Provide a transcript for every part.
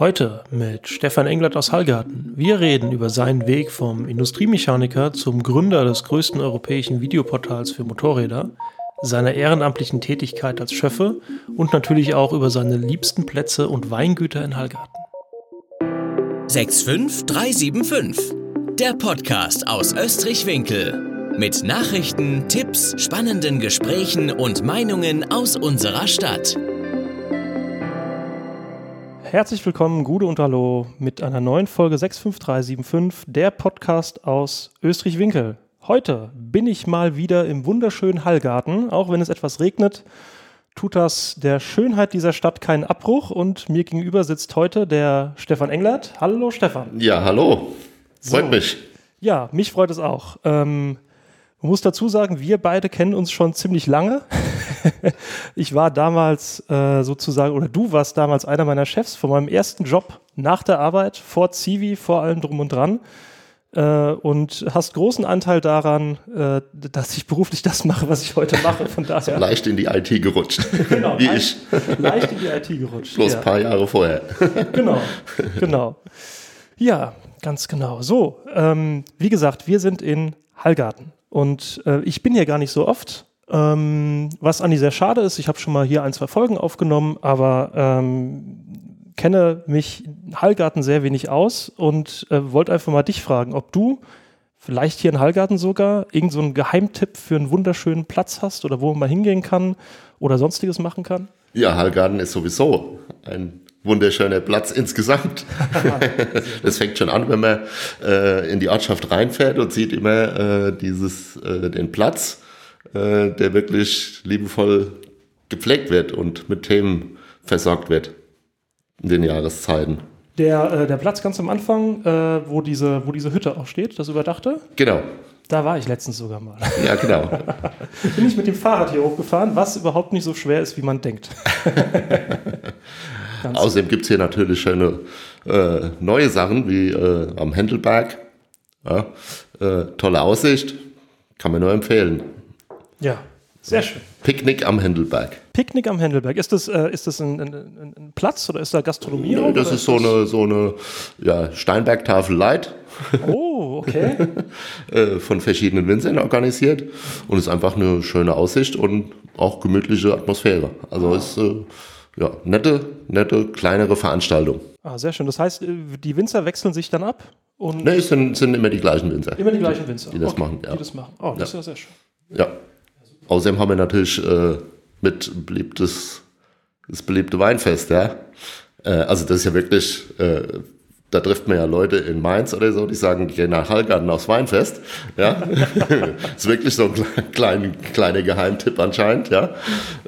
Heute mit Stefan Englert aus Hallgarten. Wir reden über seinen Weg vom Industriemechaniker zum Gründer des größten europäischen Videoportals für Motorräder, seiner ehrenamtlichen Tätigkeit als Schöffe und natürlich auch über seine liebsten Plätze und Weingüter in Hallgarten. 65375, der Podcast aus Österreich-Winkel. Mit Nachrichten, Tipps, spannenden Gesprächen und Meinungen aus unserer Stadt. Herzlich willkommen, Gude und Hallo, mit einer neuen Folge 65375, der Podcast aus Österreich-Winkel. Heute bin ich mal wieder im wunderschönen Hallgarten, auch wenn es etwas regnet tut das der Schönheit dieser Stadt keinen Abbruch und mir gegenüber sitzt heute der Stefan Englert. Hallo Stefan. Ja, hallo. Freut so. mich. Ja, mich freut es auch. Ähm, man muss dazu sagen, wir beide kennen uns schon ziemlich lange. ich war damals äh, sozusagen, oder du warst damals einer meiner Chefs von meinem ersten Job nach der Arbeit, vor Zivi, vor allem drum und dran. Äh, und hast großen Anteil daran, äh, dass ich beruflich das mache, was ich heute mache. Von daher. leicht in die IT gerutscht. genau, wie leicht, ich. Leicht in die IT gerutscht. Bloß ein paar Jahre vorher. genau, genau. Ja, ganz genau. So, ähm, wie gesagt, wir sind in Hallgarten. Und äh, ich bin hier gar nicht so oft. Ähm, was Andi sehr schade ist, ich habe schon mal hier ein, zwei Folgen aufgenommen, aber ähm, kenne mich Hallgarten sehr wenig aus und äh, wollte einfach mal dich fragen, ob du vielleicht hier in Hallgarten sogar irgendeinen so Geheimtipp für einen wunderschönen Platz hast oder wo man mal hingehen kann oder sonstiges machen kann? Ja, Hallgarten ist sowieso ein wunderschöner Platz insgesamt. das fängt schon an, wenn man äh, in die Ortschaft reinfährt und sieht immer äh, dieses, äh, den Platz, äh, der wirklich liebevoll gepflegt wird und mit Themen versorgt wird in den Jahreszeiten. Der, äh, der Platz ganz am Anfang, äh, wo, diese, wo diese Hütte auch steht, das Überdachte? Genau. Da war ich letztens sogar mal. Ja, genau. Bin ich mit dem Fahrrad hier hochgefahren, was überhaupt nicht so schwer ist, wie man denkt. Außerdem gibt es hier natürlich schöne äh, neue Sachen wie äh, am Händelberg. Ja, äh, tolle Aussicht, kann man nur empfehlen. Ja, sehr schön. Picknick am Händelberg. Picknick am Händelberg. Ist das, äh, ist das ein, ein, ein, Platz oder ist da Gastronomie? Nee, das ist so eine, so eine ja, Steinbergtafel Light. Oh, okay. Äh, von verschiedenen Winzern organisiert und ist einfach eine schöne Aussicht und auch gemütliche Atmosphäre. Also ah. ist äh, ja nette, nette, kleinere Veranstaltung. Ah, sehr schön. Das heißt, äh, die Winzer wechseln sich dann ab? Und nee, es sind, sind immer die gleichen Winzer. Immer die gleichen Winzer. Die, die das okay. machen, ja. Die das machen. Oh, das ja. ist ja sehr schön. Ja. Außerdem haben wir natürlich äh, mit beliebtes, das beliebte Weinfest, ja. Äh, also das ist ja wirklich, äh, da trifft man ja Leute in Mainz oder so, die sagen, die gehen nach Hallgarten aufs Weinfest. Ja. das ist wirklich so ein kleiner kleiner Geheimtipp anscheinend, ja.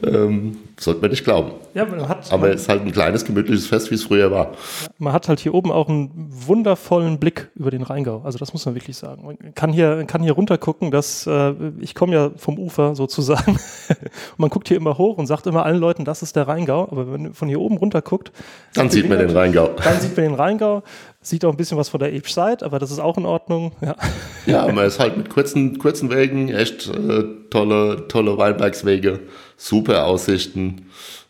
Ähm, sollte man nicht glauben. Ja, man hat, Aber es ist halt ein kleines, gemütliches Fest, wie es früher war. Man hat halt hier oben auch einen wundervollen Blick über den Rheingau. Also das muss man wirklich sagen. Man kann hier, kann hier runter gucken, dass, äh, ich komme ja vom Ufer sozusagen. man guckt hier immer hoch und sagt immer allen Leuten, das ist der Rheingau. Aber wenn man von hier oben runter guckt, dann sieht man den Rheingau. Dann sieht man den Rheingau. Sieht auch ein bisschen was von der Age-Side, aber das ist auch in Ordnung. Ja, ja man ist halt mit kurzen, kurzen Wegen, echt äh, tolle, tolle Weinbergswege, super Aussichten.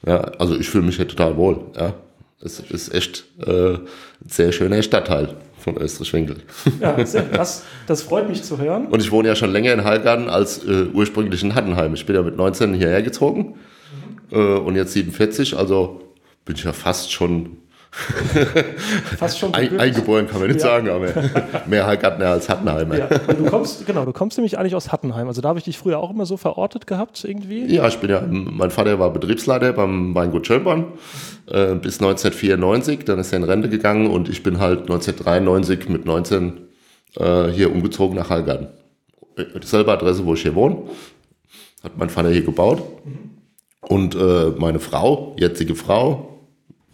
Ja, also ich fühle mich hier total wohl. Ja, es ist echt äh, ein sehr schöner Stadtteil von Österreich-Winkel. Ja, sehr, das, das freut mich zu hören. Und ich wohne ja schon länger in Heilgarten als äh, ursprünglich in Hattenheim. Ich bin ja mit 19 hierher gezogen mhm. äh, und jetzt 47, also bin ich ja fast schon Fast schon Ein, eingeboren kann man nicht ja. sagen, aber mehr Hallgartner als Hattenheimer. Ja. Du kommst, genau, du kommst nämlich eigentlich aus Hattenheim. Also da habe ich dich früher auch immer so verortet gehabt irgendwie. Ja, ich bin ja, mein Vater war Betriebsleiter beim Weingut Schönborn äh, bis 1994. Dann ist er in Rente gegangen und ich bin halt 1993 mit 19 äh, hier umgezogen nach Hallgarten. Dieselbe Adresse, wo ich hier wohne, hat mein Vater hier gebaut. Mhm. Und äh, meine Frau, jetzige Frau,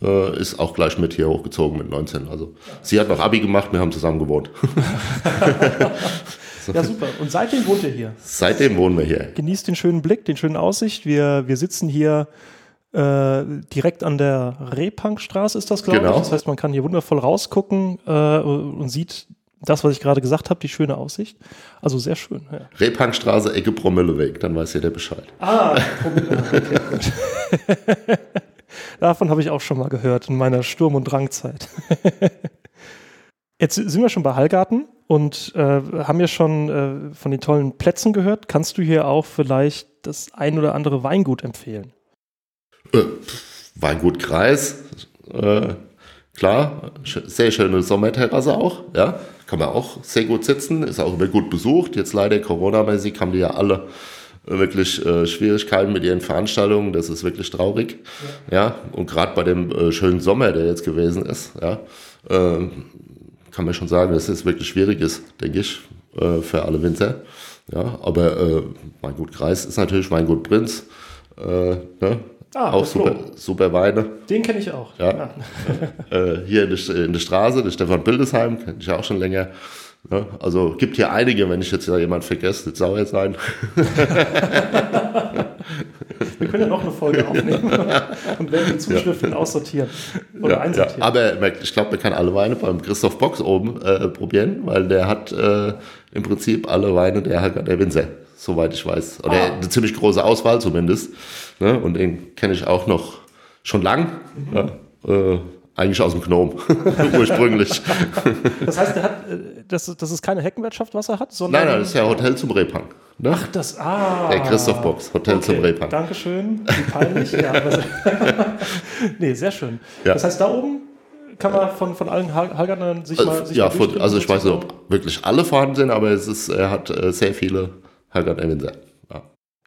äh, ist auch gleich mit hier hochgezogen mit 19. Also sie hat noch Abi gemacht, wir haben zusammen gewohnt. Ja, super. Und seitdem wohnt ihr hier? Seitdem wohnen wir hier. Genießt den schönen Blick, den schönen Aussicht. Wir, wir sitzen hier äh, direkt an der Repankstraße, ist das, glaube genau. ich. Das heißt, man kann hier wundervoll rausgucken äh, und sieht das, was ich gerade gesagt habe, die schöne Aussicht. Also sehr schön. Ja. Repankstraße, Ecke Promilleweg, dann weiß jeder Bescheid. Ah, Promille, okay, gut. Davon habe ich auch schon mal gehört in meiner Sturm- und Drangzeit. Jetzt sind wir schon bei Hallgarten und äh, haben ja schon äh, von den tollen Plätzen gehört. Kannst du hier auch vielleicht das ein oder andere Weingut empfehlen? Äh, Weingut Kreis, äh, klar, sehr schöne Sommerterrasse auch, ja, kann man auch sehr gut sitzen, ist auch immer gut besucht. Jetzt leider Corona-mäßig haben die ja alle wirklich äh, Schwierigkeiten mit ihren Veranstaltungen, das ist wirklich traurig, ja, ja? und gerade bei dem äh, schönen Sommer, der jetzt gewesen ist, ja, äh, kann man schon sagen, dass es wirklich schwierig ist, denke ich, äh, für alle Winzer. Ja, aber äh, Weingut Kreis ist natürlich Weingut Prinz. Äh, ne? Ah, auch super, super Weine. Den kenne ich auch. Ja. ja. äh, hier in der, in der Straße, der Stefan Bildesheim, kenne ich auch schon länger. Ja, also gibt hier einige, wenn ich jetzt ja jemand vergesse, nicht sauer sein. Wir können ja noch eine Folge aufnehmen und werden die Zuschriften ja. aussortieren oder ja, einsortieren. Ja. Aber ich glaube, man kann alle Weine beim Christoph Box oben äh, probieren, weil der hat äh, im Prinzip alle Weine der, der Winzer, soweit ich weiß. Oder ah. eine ziemlich große Auswahl zumindest. Ne? Und den kenne ich auch noch schon lang. Mhm. Äh, eigentlich aus dem Gnome, ursprünglich. Das heißt, er hat, äh, das, das ist keine Heckenwirtschaft, was er hat, sondern. Nein, nein, das ist ja Hotel zum Repang. Ne? Ach, das, ah. Der Christoph Box, Hotel okay, zum Repang. Dankeschön, wie peinlich. ja, nee, sehr schön. Ja. Das heißt, da oben kann man von, von allen Hallgärtnern sich mal sich Ja, mal also ich weiß nicht, ob wirklich alle vorhanden sind, aber es ist, er hat äh, sehr viele Hallgärtner Winzer.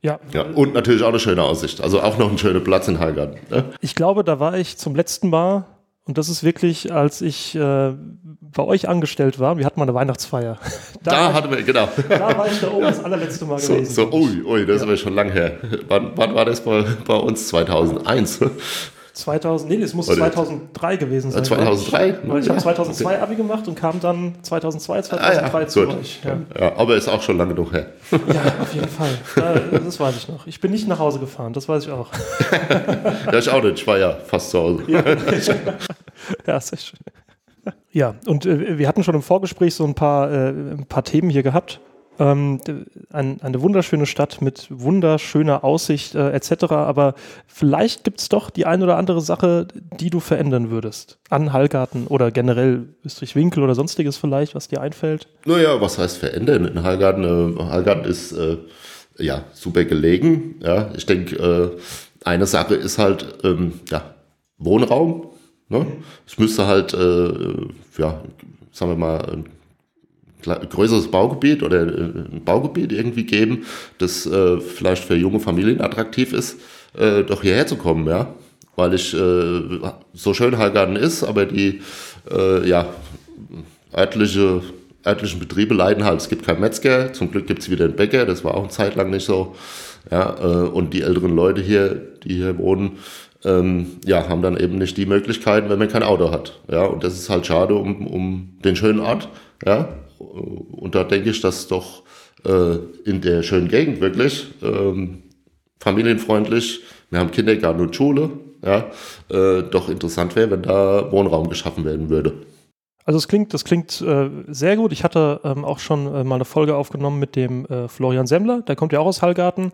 Ja. Ja. Und natürlich auch eine schöne Aussicht. Also auch noch ein schöner Platz in Hallgarten. Ne? Ich glaube, da war ich zum letzten Mal und das ist wirklich, als ich äh, bei euch angestellt war, wir hatten mal eine Weihnachtsfeier. Da, da hatten wir, genau. Da war ich da oben das allerletzte Mal so, gewesen. So, ui, ui, das ja. ist aber schon lang her. Wann, wann war das bei, bei uns? 2001? 2000, nee, es muss 2003 gewesen sein. 2003? Weil ich ja. habe 2002 okay. Abi gemacht und kam dann 2002, 2003 ah, ja. zu euch. Ja. ja. aber ist auch schon lange genug her. Ja, auf jeden Fall. das weiß ich noch. Ich bin nicht nach Hause gefahren, das weiß ich auch. ja, ich auch nicht. Ich war ja fast zu Hause. Ja, ja sehr schön. Ja, und äh, wir hatten schon im Vorgespräch so ein paar, äh, ein paar Themen hier gehabt. Ähm, ein, eine wunderschöne Stadt mit wunderschöner Aussicht äh, etc. Aber vielleicht gibt es doch die ein oder andere Sache, die du verändern würdest. An Hallgarten oder generell Österreich-Winkel oder sonstiges vielleicht, was dir einfällt? Naja, was heißt verändern? In Hallgarten, äh, Hallgarten ist äh, ja super gelegen. Ja, ich denke, äh, eine Sache ist halt ähm, ja, Wohnraum. Ne? Es müsste halt, äh, ja, sagen wir mal, größeres Baugebiet oder äh, ein Baugebiet irgendwie geben, das äh, vielleicht für junge Familien attraktiv ist, äh, doch hierher zu kommen, ja. Weil ich äh, so schön Heilgarten ist, aber die äh, ja, örtliche, örtlichen Betriebe leiden halt. Es gibt keinen Metzger, zum Glück gibt es wieder einen Bäcker, das war auch eine Zeit lang nicht so. Ja, äh, und die älteren Leute hier, die hier wohnen, ähm, ja, haben dann eben nicht die Möglichkeiten, wenn man kein Auto hat. Ja, und das ist halt schade um, um den schönen Ort. Ja, und da denke ich, dass doch äh, in der schönen Gegend wirklich ähm, familienfreundlich, wir haben Kindergarten und Schule, ja, äh, doch interessant wäre, wenn da Wohnraum geschaffen werden würde. Also es klingt, das klingt äh, sehr gut. Ich hatte ähm, auch schon äh, mal eine Folge aufgenommen mit dem äh, Florian Semmler, der kommt ja auch aus Hallgarten.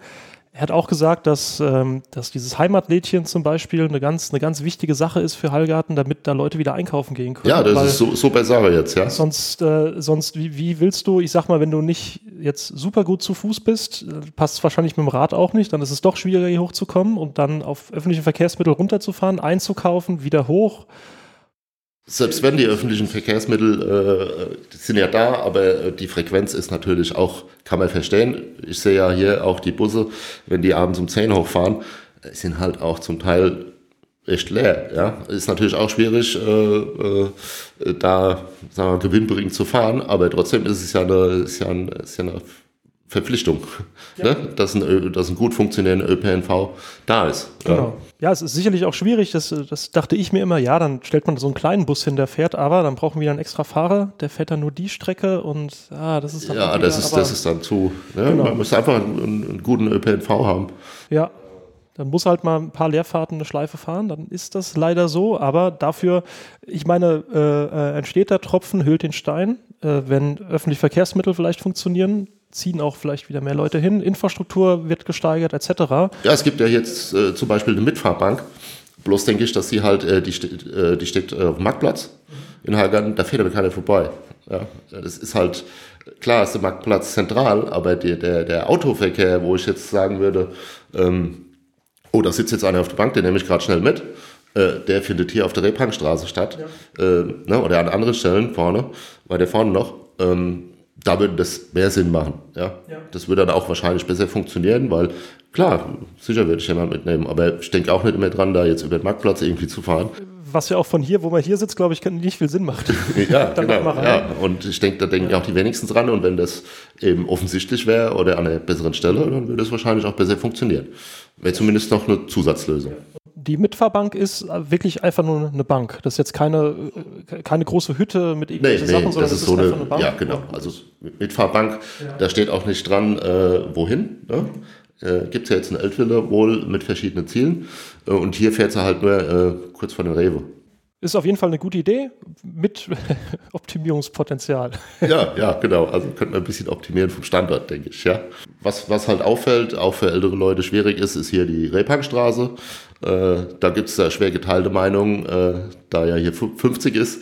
Er hat auch gesagt, dass, ähm, dass dieses Heimatlädchen zum Beispiel eine ganz, eine ganz wichtige Sache ist für Hallgarten, damit da Leute wieder einkaufen gehen können. Ja, das Weil ist so, super Sache jetzt, ja. Sonst, äh, sonst wie, wie willst du, ich sag mal, wenn du nicht jetzt super gut zu Fuß bist, äh, passt wahrscheinlich mit dem Rad auch nicht, dann ist es doch schwieriger, hier hochzukommen und dann auf öffentliche Verkehrsmittel runterzufahren, einzukaufen, wieder hoch selbst wenn die öffentlichen Verkehrsmittel äh, sind ja da, aber die Frequenz ist natürlich auch, kann man verstehen. Ich sehe ja hier auch die Busse, wenn die abends um 10 hochfahren, sind halt auch zum Teil echt leer. Ja, ist natürlich auch schwierig, äh, äh, da sagen wir, gewinnbringend zu fahren, aber trotzdem ist es ja eine, ist ja, ein, ist ja eine Verpflichtung, ja. ne? dass, ein, dass ein gut funktionierender ÖPNV da ist. Genau. Ja. es ist sicherlich auch schwierig, das, das dachte ich mir immer, ja, dann stellt man so einen kleinen Bus hin, der fährt, aber dann brauchen wir einen extra Fahrer, der fährt dann nur die Strecke und ah, das ist dann Ja, das, ist, das ist dann zu. Ne? Genau. Man muss einfach einen, einen guten ÖPNV haben. Ja, dann muss halt mal ein paar Leerfahrten eine Schleife fahren, dann ist das leider so. Aber dafür, ich meine, äh, äh entsteht der Tropfen, hüllt den Stein. Äh, wenn öffentliche Verkehrsmittel vielleicht funktionieren, ziehen auch vielleicht wieder mehr Leute hin, Infrastruktur wird gesteigert etc. Ja, es gibt ja jetzt äh, zum Beispiel eine Mitfahrbank Bloß denke ich, dass sie halt, äh, die, steht, äh, die steht äh, auf dem Marktplatz in Heilgarten, da fährt aber keiner vorbei. Ja, das ist halt, klar ist der Marktplatz zentral, aber die, der, der Autoverkehr, wo ich jetzt sagen würde, ähm, oh, da sitzt jetzt einer auf der Bank, den nehme ich gerade schnell mit, äh, der findet hier auf der Rebhankstraße statt, ja. äh, ne, oder an anderen Stellen vorne, weil der vorne noch, ähm, da würde das mehr Sinn machen. Ja? ja? Das würde dann auch wahrscheinlich besser funktionieren, weil klar, sicher würde ich jemand mitnehmen, aber ich denke auch nicht mehr dran, da jetzt über den Marktplatz irgendwie zu fahren. Was ja auch von hier, wo man hier sitzt, glaube ich, nicht viel Sinn macht. ja, genau. Ja. Und ich denke, da denken ja auch die wenigsten dran. Und wenn das eben offensichtlich wäre oder an einer besseren Stelle, dann würde es wahrscheinlich auch besser funktionieren. Wäre zumindest noch eine Zusatzlösung. Die Mitfahrbank ist wirklich einfach nur eine Bank. Das ist jetzt keine, keine große Hütte mit irgendwelchen nee, nee, Sachen, sondern das ist, so eine, eine, Bank. Ja, genau. Also Mitfahrbank, ja. da steht auch nicht dran, äh, wohin. Ne? Äh, Gibt es ja jetzt eine Eltville wohl mit verschiedenen Zielen. Äh, und hier fährt sie halt nur äh, kurz vor den Rewe. Ist auf jeden Fall eine gute Idee mit Optimierungspotenzial. Ja, ja, genau. Also könnte man ein bisschen optimieren vom Standort, denke ich. Ja. Was, was halt auffällt, auch für ältere Leute schwierig ist, ist hier die Rebhankstraße. Äh, da gibt es da schwer geteilte Meinungen, äh, da ja hier 50 ist.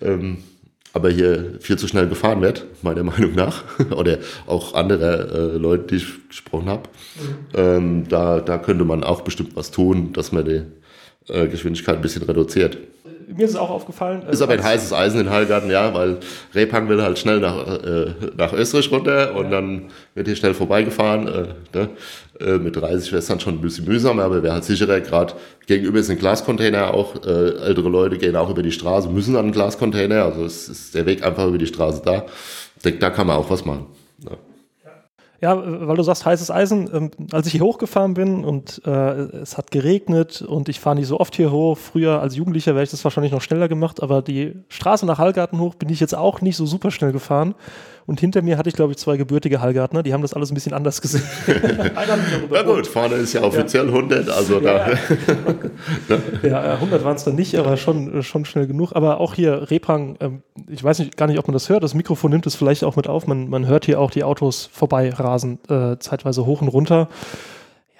Ähm, aber hier viel zu schnell gefahren wird, meiner Meinung nach. Oder auch andere äh, Leute, die ich gesprochen habe. Mhm. Ähm, da, da könnte man auch bestimmt was tun, dass man die äh, Geschwindigkeit ein bisschen reduziert mir ist es auch aufgefallen. Ist aber ein heißes Eisen in Heilgarten, ja, weil Repang will halt schnell nach, äh, nach Österreich runter und ja. dann wird hier schnell vorbeigefahren. Äh, ne? äh, mit 30 wäre es dann schon ein bisschen mühsamer, aber wäre halt sicherer. Gerade gegenüber ist ein Glascontainer auch. Äh, ältere Leute gehen auch über die Straße, müssen an einen Glascontainer. Also ist der Weg einfach über die Straße da. Ich denke, da kann man auch was machen. Ja. Ja, weil du sagst heißes Eisen. Ähm, als ich hier hochgefahren bin und äh, es hat geregnet und ich fahre nicht so oft hier hoch. Früher als Jugendlicher wäre ich das wahrscheinlich noch schneller gemacht, aber die Straße nach Hallgarten hoch bin ich jetzt auch nicht so super schnell gefahren. Und hinter mir hatte ich, glaube ich, zwei gebürtige Hallgartner, die haben das alles ein bisschen anders gesehen. Na gut, vorne ist ja offiziell ja. 100, also da. ja, 100 waren es dann nicht, aber schon, schon schnell genug. Aber auch hier Repang, ähm, ich weiß nicht, gar nicht, ob man das hört, das Mikrofon nimmt es vielleicht auch mit auf, man, man hört hier auch die Autos vorbeirasen, äh, zeitweise hoch und runter.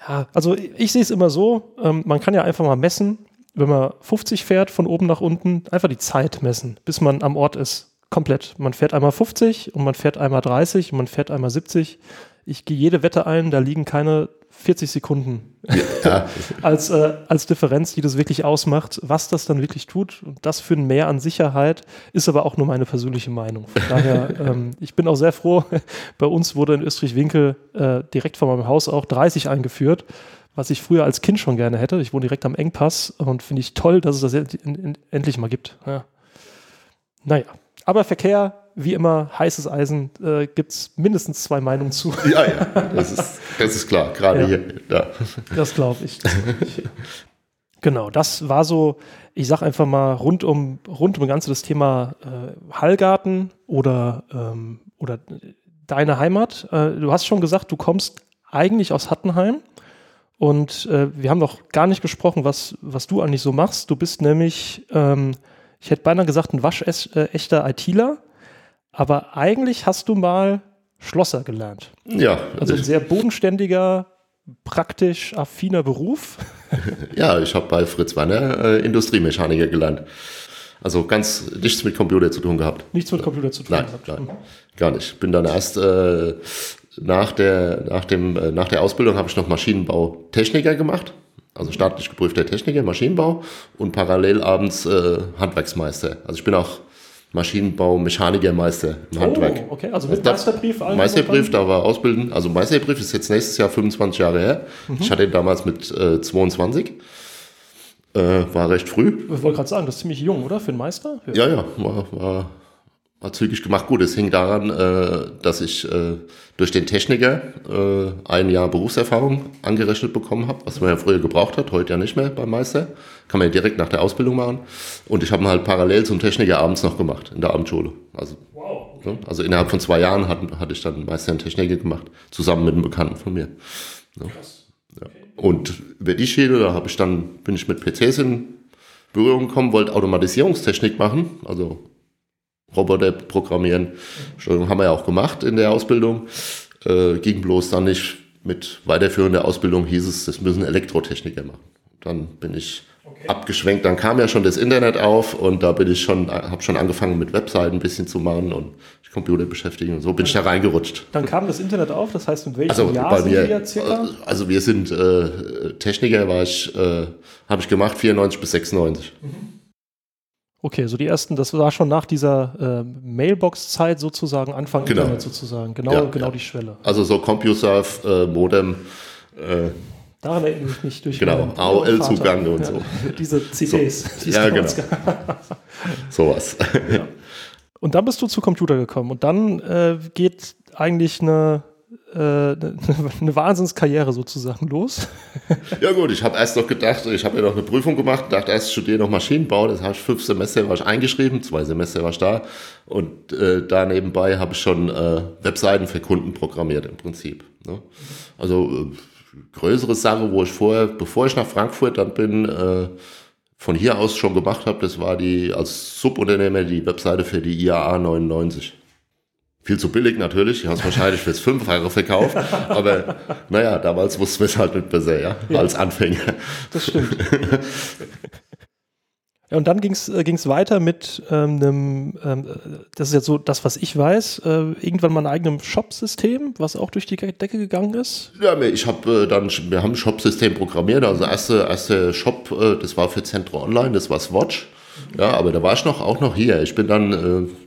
Ja, also ich sehe es immer so, ähm, man kann ja einfach mal messen, wenn man 50 fährt von oben nach unten, einfach die Zeit messen, bis man am Ort ist komplett. Man fährt einmal 50 und man fährt einmal 30 und man fährt einmal 70. Ich gehe jede Wette ein, da liegen keine 40 Sekunden ja. als, äh, als Differenz, die das wirklich ausmacht. Was das dann wirklich tut, und das für ein Mehr an Sicherheit, ist aber auch nur meine persönliche Meinung. Von daher, ähm, ich bin auch sehr froh, bei uns wurde in Österreich-Winkel äh, direkt vor meinem Haus auch 30 eingeführt was ich früher als Kind schon gerne hätte. Ich wohne direkt am Engpass und finde ich toll, dass es das endlich mal gibt. Ja. Naja, aber Verkehr, wie immer, heißes Eisen, äh, gibt es mindestens zwei Meinungen zu. Ja, ja, das ist, das ist klar, gerade ja. hier. Ja. Das glaube ich. ich. Genau, das war so, ich sag einfach mal, rund um, rund um ganze das Thema äh, Hallgarten oder, ähm, oder deine Heimat. Äh, du hast schon gesagt, du kommst eigentlich aus Hattenheim. Und äh, wir haben noch gar nicht gesprochen, was, was du eigentlich so machst. Du bist nämlich ähm, ich hätte beinahe gesagt, ein waschechter ITler, aber eigentlich hast du mal Schlosser gelernt. Ja. Also ein sehr bodenständiger, praktisch affiner Beruf. ja, ich habe bei Fritz Wanner äh, Industriemechaniker gelernt. Also ganz nichts mit Computer zu tun gehabt. Nichts mit Computer zu tun nein, gehabt. Nein, gar nicht. Bin dann erst äh, nach, der, nach, dem, äh, nach der Ausbildung habe ich noch Maschinenbautechniker gemacht also staatlich geprüfter Techniker, Maschinenbau und parallel abends äh, Handwerksmeister. Also ich bin auch Maschinenbau, Mechanikermeister im oh, Handwerk. okay, also mit also Meisterbrief? Meisterbrief, da war Ausbilden. Also Meisterbrief ist jetzt nächstes Jahr 25 Jahre her. Mhm. Ich hatte ihn damals mit äh, 22. Äh, war recht früh. Ich wollte gerade sagen, das ist ziemlich jung, oder? Für einen Meister? Ja, ja, ja war war zügig gemacht. Gut, es hing daran, äh, dass ich äh, durch den Techniker äh, ein Jahr Berufserfahrung angerechnet bekommen habe, was man ja früher gebraucht hat, heute ja nicht mehr beim Meister. Kann man ja direkt nach der Ausbildung machen. Und ich habe ihn halt parallel zum Techniker abends noch gemacht, in der Abendschule. Also, wow. ne? also innerhalb von zwei Jahren hat, hatte ich dann Meister in Techniker gemacht, zusammen mit einem Bekannten von mir. Ne? Krass. Ja. Und über die Schiene, da habe ich dann, bin ich mit PCs in Berührung gekommen, wollte Automatisierungstechnik machen, also Roboter programmieren. Haben wir ja auch gemacht in der Ausbildung. Äh, ging bloß dann nicht mit weiterführender Ausbildung, hieß es, das müssen Elektrotechniker machen. Dann bin ich okay. abgeschwenkt. Dann kam ja schon das Internet auf und da bin ich schon, habe schon angefangen mit Webseiten ein bisschen zu machen und Computer beschäftigen und so bin ich da reingerutscht. Dann kam das Internet auf, das heißt, in welchem also, Jahr bei mir, wir circa? Also wir sind äh, Techniker, war ich, äh, habe ich gemacht 94 bis 96. Okay, so die ersten, das war schon nach dieser äh, Mailbox-Zeit sozusagen, Anfang genau. Internet sozusagen, genau, ja, genau ja. die Schwelle. Also so CompuServe, äh, Modem, äh, Daran erinnere ich mich durch Genau, AOL-Zugang und so. Diese CDs. So. Ja, genau. Sowas. Ja. Und dann bist du zu Computer gekommen und dann äh, geht eigentlich eine, äh, eine Wahnsinnskarriere sozusagen los. ja gut, ich habe erst noch gedacht, ich habe ja noch eine Prüfung gemacht, dachte erst studiere noch Maschinenbau, das heißt fünf Semester war ich eingeschrieben, zwei Semester war ich da und äh, da nebenbei habe ich schon äh, Webseiten für Kunden programmiert im Prinzip. Ne? Also äh, größere Sache, wo ich vorher, bevor ich nach Frankfurt dann bin, äh, von hier aus schon gemacht habe, das war die als Subunternehmer die Webseite für die IAA 99. Viel zu billig natürlich, ich habe es wahrscheinlich fürs Fünffache verkauft, aber naja, damals wussten wir es halt nicht besser, ja, ja. als Anfänger. Das stimmt. Ja, und dann ging es äh, weiter mit ähm, einem, ähm, das ist jetzt so das, was ich weiß, äh, irgendwann mal ein eigenes Shop-System, was auch durch die Decke gegangen ist. Ja, ich habe äh, dann, wir haben ein Shop-System programmiert, also erste, erste Shop, äh, das war für Zentro Online, das war Swatch. Ja, aber da war ich noch, auch noch hier. Ich bin dann, äh,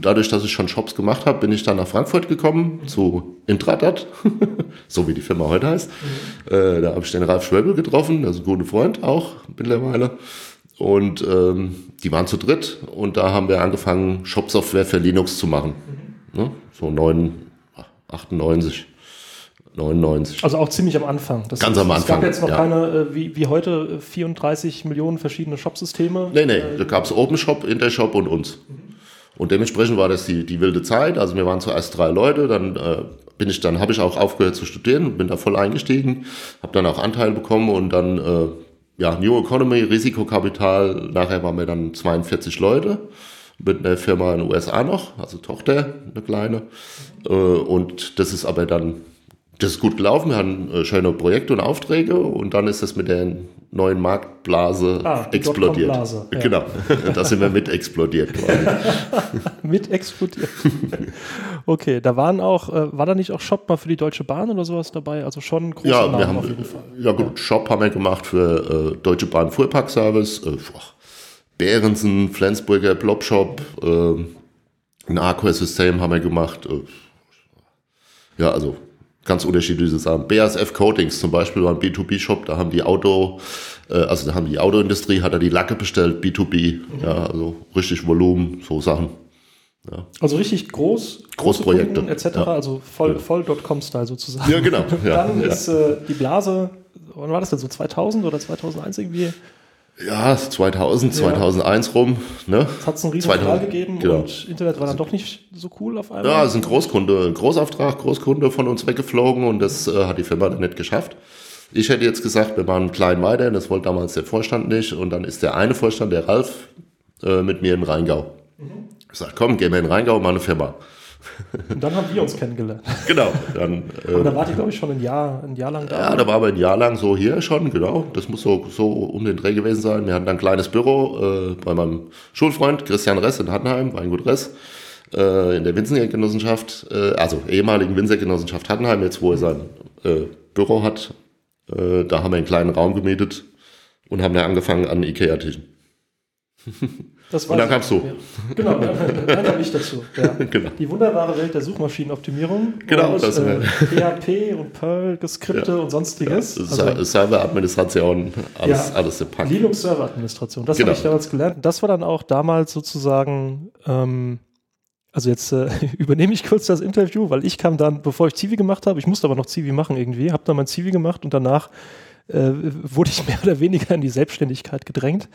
dadurch, dass ich schon Shops gemacht habe, bin ich dann nach Frankfurt gekommen, zu Intradat, so wie die Firma heute heißt. Mhm. Äh, da habe ich den Ralf Schwöbel getroffen, das ist ein guter Freund auch mittlerweile. Und ähm, die waren zu dritt und da haben wir angefangen, Shop-Software für Linux zu machen. Mhm. Ne? So 9, 98. 99. Also auch ziemlich am Anfang. Das Ganz am Anfang. Es gab jetzt noch ja. keine, äh, wie, wie heute, 34 äh, Millionen verschiedene Shop-Systeme. Nee, nee, da gab es OpenShop, Intershop und uns. Mhm. Und dementsprechend war das die, die wilde Zeit. Also wir waren zuerst drei Leute, dann äh, bin ich dann habe ich auch aufgehört zu studieren, bin da voll eingestiegen, habe dann auch Anteil bekommen und dann äh, ja, New Economy, Risikokapital, nachher waren wir dann 42 Leute mit einer Firma in den USA noch, also Tochter, eine kleine. Äh, und das ist aber dann, das ist gut gelaufen. Wir hatten äh, schöne Projekte und Aufträge und dann ist das mit der neuen Marktblase ah, explodiert. Blase, ja. Genau, da sind wir mit explodiert quasi. mit explodiert. Okay, da waren auch, äh, war da nicht auch Shop mal für die Deutsche Bahn oder sowas dabei? Also schon große ja, Namen wir haben, auf jeden Fall. Ja gut, ja. Shop haben wir gemacht für äh, Deutsche Bahn Fuhrparkservice, äh, Behrensen, Flensburger Blobshop, äh, ein Aqua-System haben wir gemacht. Äh, ja, also ganz unterschiedliche Sachen. BASF Coatings zum Beispiel war ein B2B-Shop, da haben die Auto, äh, also da haben die Autoindustrie, hat er die Lacke bestellt, B2B, mhm. ja, also richtig Volumen, so Sachen. Ja. Also richtig groß, Großprojekte etc. Ja. Also voll, ja. voll .com-Style sozusagen. Ja, genau. Dann ist äh, die Blase, wann war das denn so 2000 oder 2001 irgendwie? Ja, 2000, 2001 rum. Ne? Es hat einen riesen Knall gegeben genau. und Internet war dann doch nicht so cool auf einmal. Ja, es ist ein Großkunde, ein Großauftrag, Großkunde von uns weggeflogen und das äh, hat die Firma dann nicht geschafft. Ich hätte jetzt gesagt, wir waren klein weiter, das wollte damals der Vorstand nicht und dann ist der eine Vorstand, der Ralf, äh, mit mir in Rheingau. Mhm. Ich sag, komm, gehen wir in Rheingau, mal eine Firma. Und dann haben wir uns kennengelernt. Genau. Dann, äh, Und da wart ihr, glaube ich, schon ein Jahr, ein Jahr lang da. Ja, da waren wir ein Jahr lang so hier schon, genau. Das muss so, so um den Dreh gewesen sein. Wir hatten dann ein kleines Büro äh, bei meinem Schulfreund Christian Ress in Hattenheim, Weingut Ress, äh, in der Winzergenossenschaft, äh, also ehemaligen Winzergenossenschaft Hattenheim, jetzt wo er sein äh, Büro hat. Äh, da haben wir einen kleinen Raum gemietet und haben dann angefangen an Ikea-Tischen. und dann kamst du. Ja. Genau, dann kam ich dazu. Ja. Genau. Die wunderbare Welt der Suchmaschinenoptimierung. Genau, und, das äh, PHP und Perl, Geskripte ja. und sonstiges. Also, Serveradministration, alles, alles im Pack. Linux Serveradministration, das genau. habe ich damals gelernt. Das war dann auch damals sozusagen, ähm, also jetzt äh, übernehme ich kurz das Interview, weil ich kam dann, bevor ich Zivi gemacht habe, ich musste aber noch Zivi machen irgendwie, habe dann mein Zivi gemacht und danach äh, wurde ich mehr oder weniger in die Selbstständigkeit gedrängt.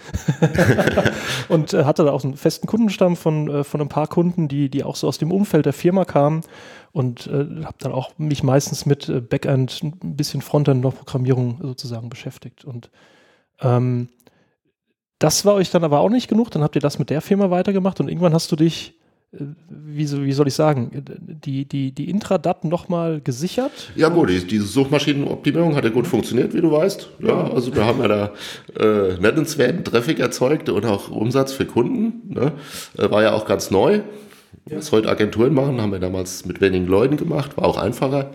Und äh, hatte da auch einen festen Kundenstamm von, äh, von ein paar Kunden, die, die auch so aus dem Umfeld der Firma kamen. Und äh, habe dann auch mich meistens mit äh, Backend, ein bisschen Frontend noch Programmierung sozusagen beschäftigt. Und ähm, das war euch dann aber auch nicht genug, dann habt ihr das mit der Firma weitergemacht und irgendwann hast du dich wie, so, wie soll ich sagen, die, die, die Intradat nochmal gesichert? Ja gut, die, diese Suchmaschinenoptimierung hat ja gut funktioniert, wie du weißt. Ja, also wir haben ja da äh, nennenswerten Traffic erzeugt und auch Umsatz für Kunden. Ne? Äh, war ja auch ganz neu. Was heute Agenturen machen, haben wir damals mit wenigen Leuten gemacht, war auch einfacher,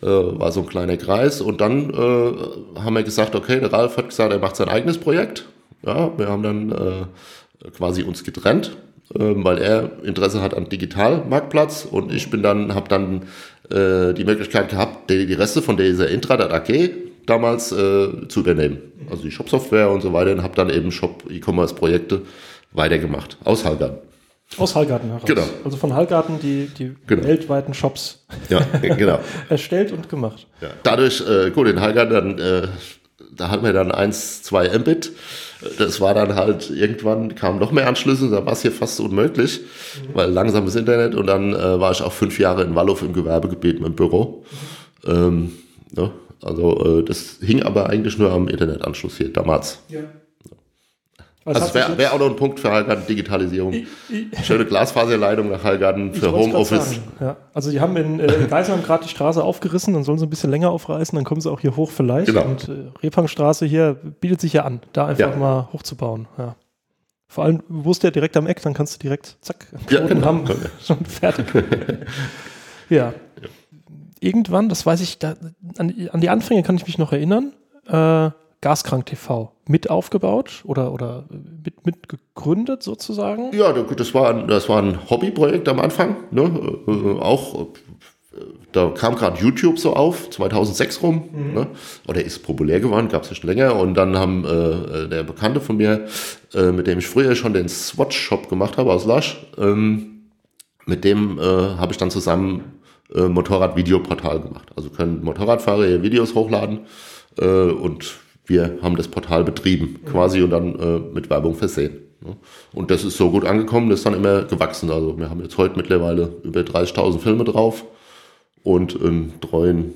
äh, war so ein kleiner Kreis. Und dann äh, haben wir gesagt, okay, der Ralf hat gesagt, er macht sein eigenes Projekt. Ja, wir haben dann äh, quasi uns getrennt weil er Interesse hat an Digitalmarktplatz und ich bin dann, habe dann äh, die Möglichkeit gehabt, die, die Reste von dieser Intradat AG damals äh, zu übernehmen. Also die Shop-Software und so weiter und habe dann eben Shop-E-Commerce-Projekte weitergemacht aus Hallgarten. Aus Hallgarten heraus. Genau. Also von Hallgarten die, die Genau. weltweiten Shops Ja, genau. erstellt und gemacht. Ja. Dadurch, äh, gut, in Hallgarten, dann, äh, da hatten wir dann 1, 2 Mbit. Das war dann halt, irgendwann kamen noch mehr Anschlüsse, da war es hier fast unmöglich, weil langsames Internet und dann äh, war ich auch fünf Jahre in Wallow im Gewerbegebiet im Büro. Ähm, ne? Also äh, das hing aber eigentlich nur am Internetanschluss hier damals. Also Also wäre wär auch noch ein Punkt für Hallgarten Digitalisierung. Schöne Glasfaserleitung nach Hallgarten für ich Homeoffice. Ja. Also die haben in äh, Geisheim gerade die Straße aufgerissen, dann sollen sie ein bisschen länger aufreißen, dann kommen sie auch hier hoch vielleicht. Genau. Und äh, Repangstraße hier bietet sich ja an, da einfach Ja. mal hochzubauen. Ja. Vor allem, du wohnst ja direkt am Eck, dann kannst du direkt, zack, Ja, genau. haben, schon fertig. ja. Irgendwann, das weiß ich, da, an, an die Anfänge kann ich mich noch erinnern, äh, Gaskrank TV mit aufgebaut oder, oder mit, mit gegründet sozusagen. Ja, das war, ein- das war ein Hobbyprojekt am Anfang. Ne? Äh, auch, äh, da kam gerade YouTube so auf, 2006 rum. Ne? Oder ist populär geworden, gab es ja schon länger. Und dann haben äh, der Bekannte von mir, äh, mit dem ich früher schon den Swatch-Shop gemacht habe aus Lasch, ähm, mit dem äh, habe ich dann zusammen äh, Motorrad-Videoportal gemacht. Also können Motorradfahrer ihre Videos hochladen äh, und wir haben das Portal betrieben quasi und dann äh, mit Werbung versehen. Ne? Und das ist so gut angekommen, das ist dann immer gewachsen. Also wir haben jetzt heute mittlerweile über 30.000 Filme drauf und einen treuen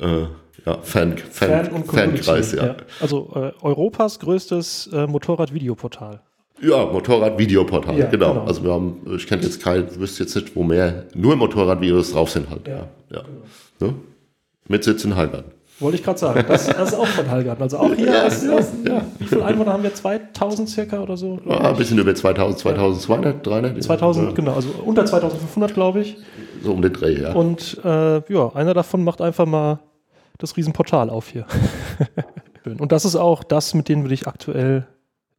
äh, ja, Fan, Fan, Fan- Fankreis. Community, Ja. Also äh, Europas größtes äh, Motorrad-Videoportal. Ja, Motorrad-Videoportal, Ja, genau. genau. Also wir haben, ich kenne jetzt kein, wüsste jetzt nicht, wo mehr, nur Motorradvideos drauf sind halt. Ja, ja. Ne? Mit Sitz in Hallgarten. Wollte ich gerade sagen. Das, das ist auch von Hallgarten. Also auch hier, Ja, aus, aus, ja. wie viele Einwohner haben wir? 2000 circa oder so? Ja, ein bisschen über 2000, 2200, 300. 2000, ja, genau, also unter 2500, glaube ich. So um den Dreh, ja. Und äh, ja, einer davon macht einfach mal das Riesenportal auf hier. Und das ist auch das, mit dem du dich aktuell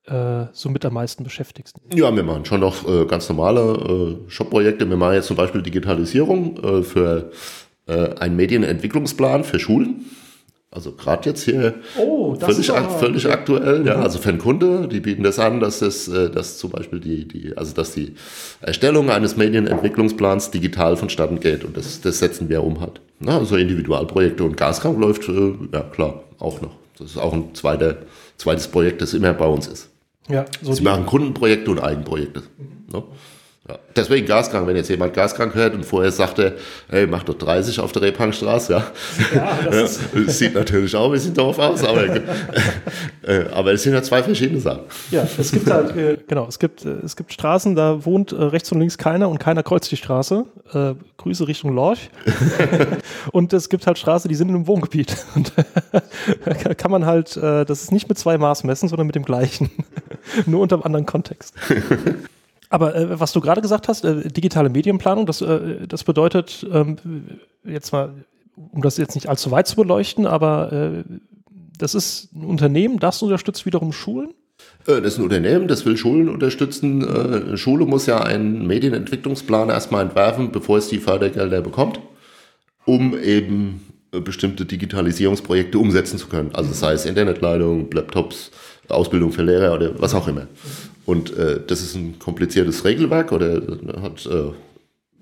äh, so mit am meisten beschäftigst. Ja, wir machen schon noch äh, ganz normale äh, Shop-Projekte. Wir machen jetzt zum Beispiel Digitalisierung äh, für äh, einen Medienentwicklungsplan für Schulen. Also gerade jetzt hier Oh, völlig, aber- völlig aktuell. Ja, also für einen Kunde, die bieten das an, dass das, äh, dass zum Beispiel die, die, also dass die Erstellung eines Medienentwicklungsplans digital vonstatten geht und das, das setzen wir um halt. Na, also Individualprojekte und Gaskrank läuft, äh, ja klar, auch noch. Das ist auch ein zweiter, zweites Projekt, das immer bei uns ist. Ja, so Sie machen Kundenprojekte und Eigenprojekte. Ne? Ja. Deswegen Gaskrank, wenn jetzt jemand Gaskrank hört und vorher sagte, hey, mach doch 30 auf der Rebhangstraße, ja. ja, Sieht natürlich auch ein bisschen doof aus, aber, äh, aber es sind ja zwei verschiedene Sachen. ja, es gibt halt, äh, genau, es gibt, äh, es gibt Straßen, da wohnt äh, rechts und links keiner und keiner kreuzt die Straße. Äh, Grüße Richtung Lorch. und es gibt halt Straßen, die sind in einem Wohngebiet. Und da kann man halt, äh, das ist nicht mit zwei Maß messen, sondern mit dem gleichen. Nur unter einem anderen Kontext. Aber äh, was du gerade gesagt hast, äh, digitale Medienplanung, das, äh, das bedeutet, ähm, jetzt mal, um das jetzt nicht allzu weit zu beleuchten, aber äh, das ist ein Unternehmen, das unterstützt wiederum Schulen. Äh, Das ist ein Unternehmen, das will Schulen unterstützen. Äh, Schule muss ja einen Medienentwicklungsplan erstmal entwerfen, bevor es die Fördergelder bekommt, um eben bestimmte Digitalisierungsprojekte umsetzen zu können. Also sei es Internetleitung, Laptops, Ausbildung für Lehrer oder was auch immer. Und äh, das ist ein kompliziertes Regelwerk oder hat äh,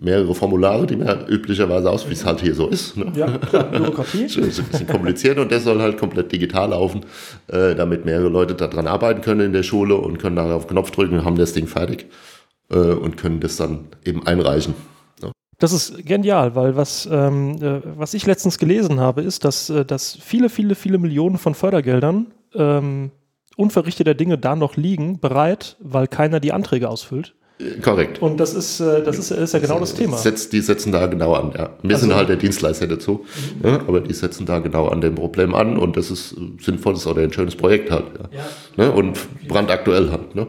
mehrere Formulare, die man üblicherweise aus, wie es halt hier so ist. Ne? Ja, Bürokratie. Das ist ein bisschen kompliziert und das soll halt komplett digital laufen, äh, damit mehrere Leute daran arbeiten können in der Schule und können nachher auf den Knopf drücken und haben das Ding fertig äh, und können das dann eben einreichen. Ja. Das ist genial, weil was, ähm, äh, was ich letztens gelesen habe, ist, dass, äh, dass viele, viele, viele Millionen von Fördergeldern ähm, unverrichteter Dinge da noch liegen, bereit, weil keiner die Anträge ausfüllt. Korrekt. Und das ist, äh, das ist, ist ja genau das Thema. Setzt, die setzen da genau an, ja. Wir also, sind halt der Dienstleister dazu, mhm. ja, aber die setzen da genau an dem Problem an und das ist ein sinnvolles oder ein schönes Projekt halt. Ja. ja. Ne? Und brandaktuell halt. Ne?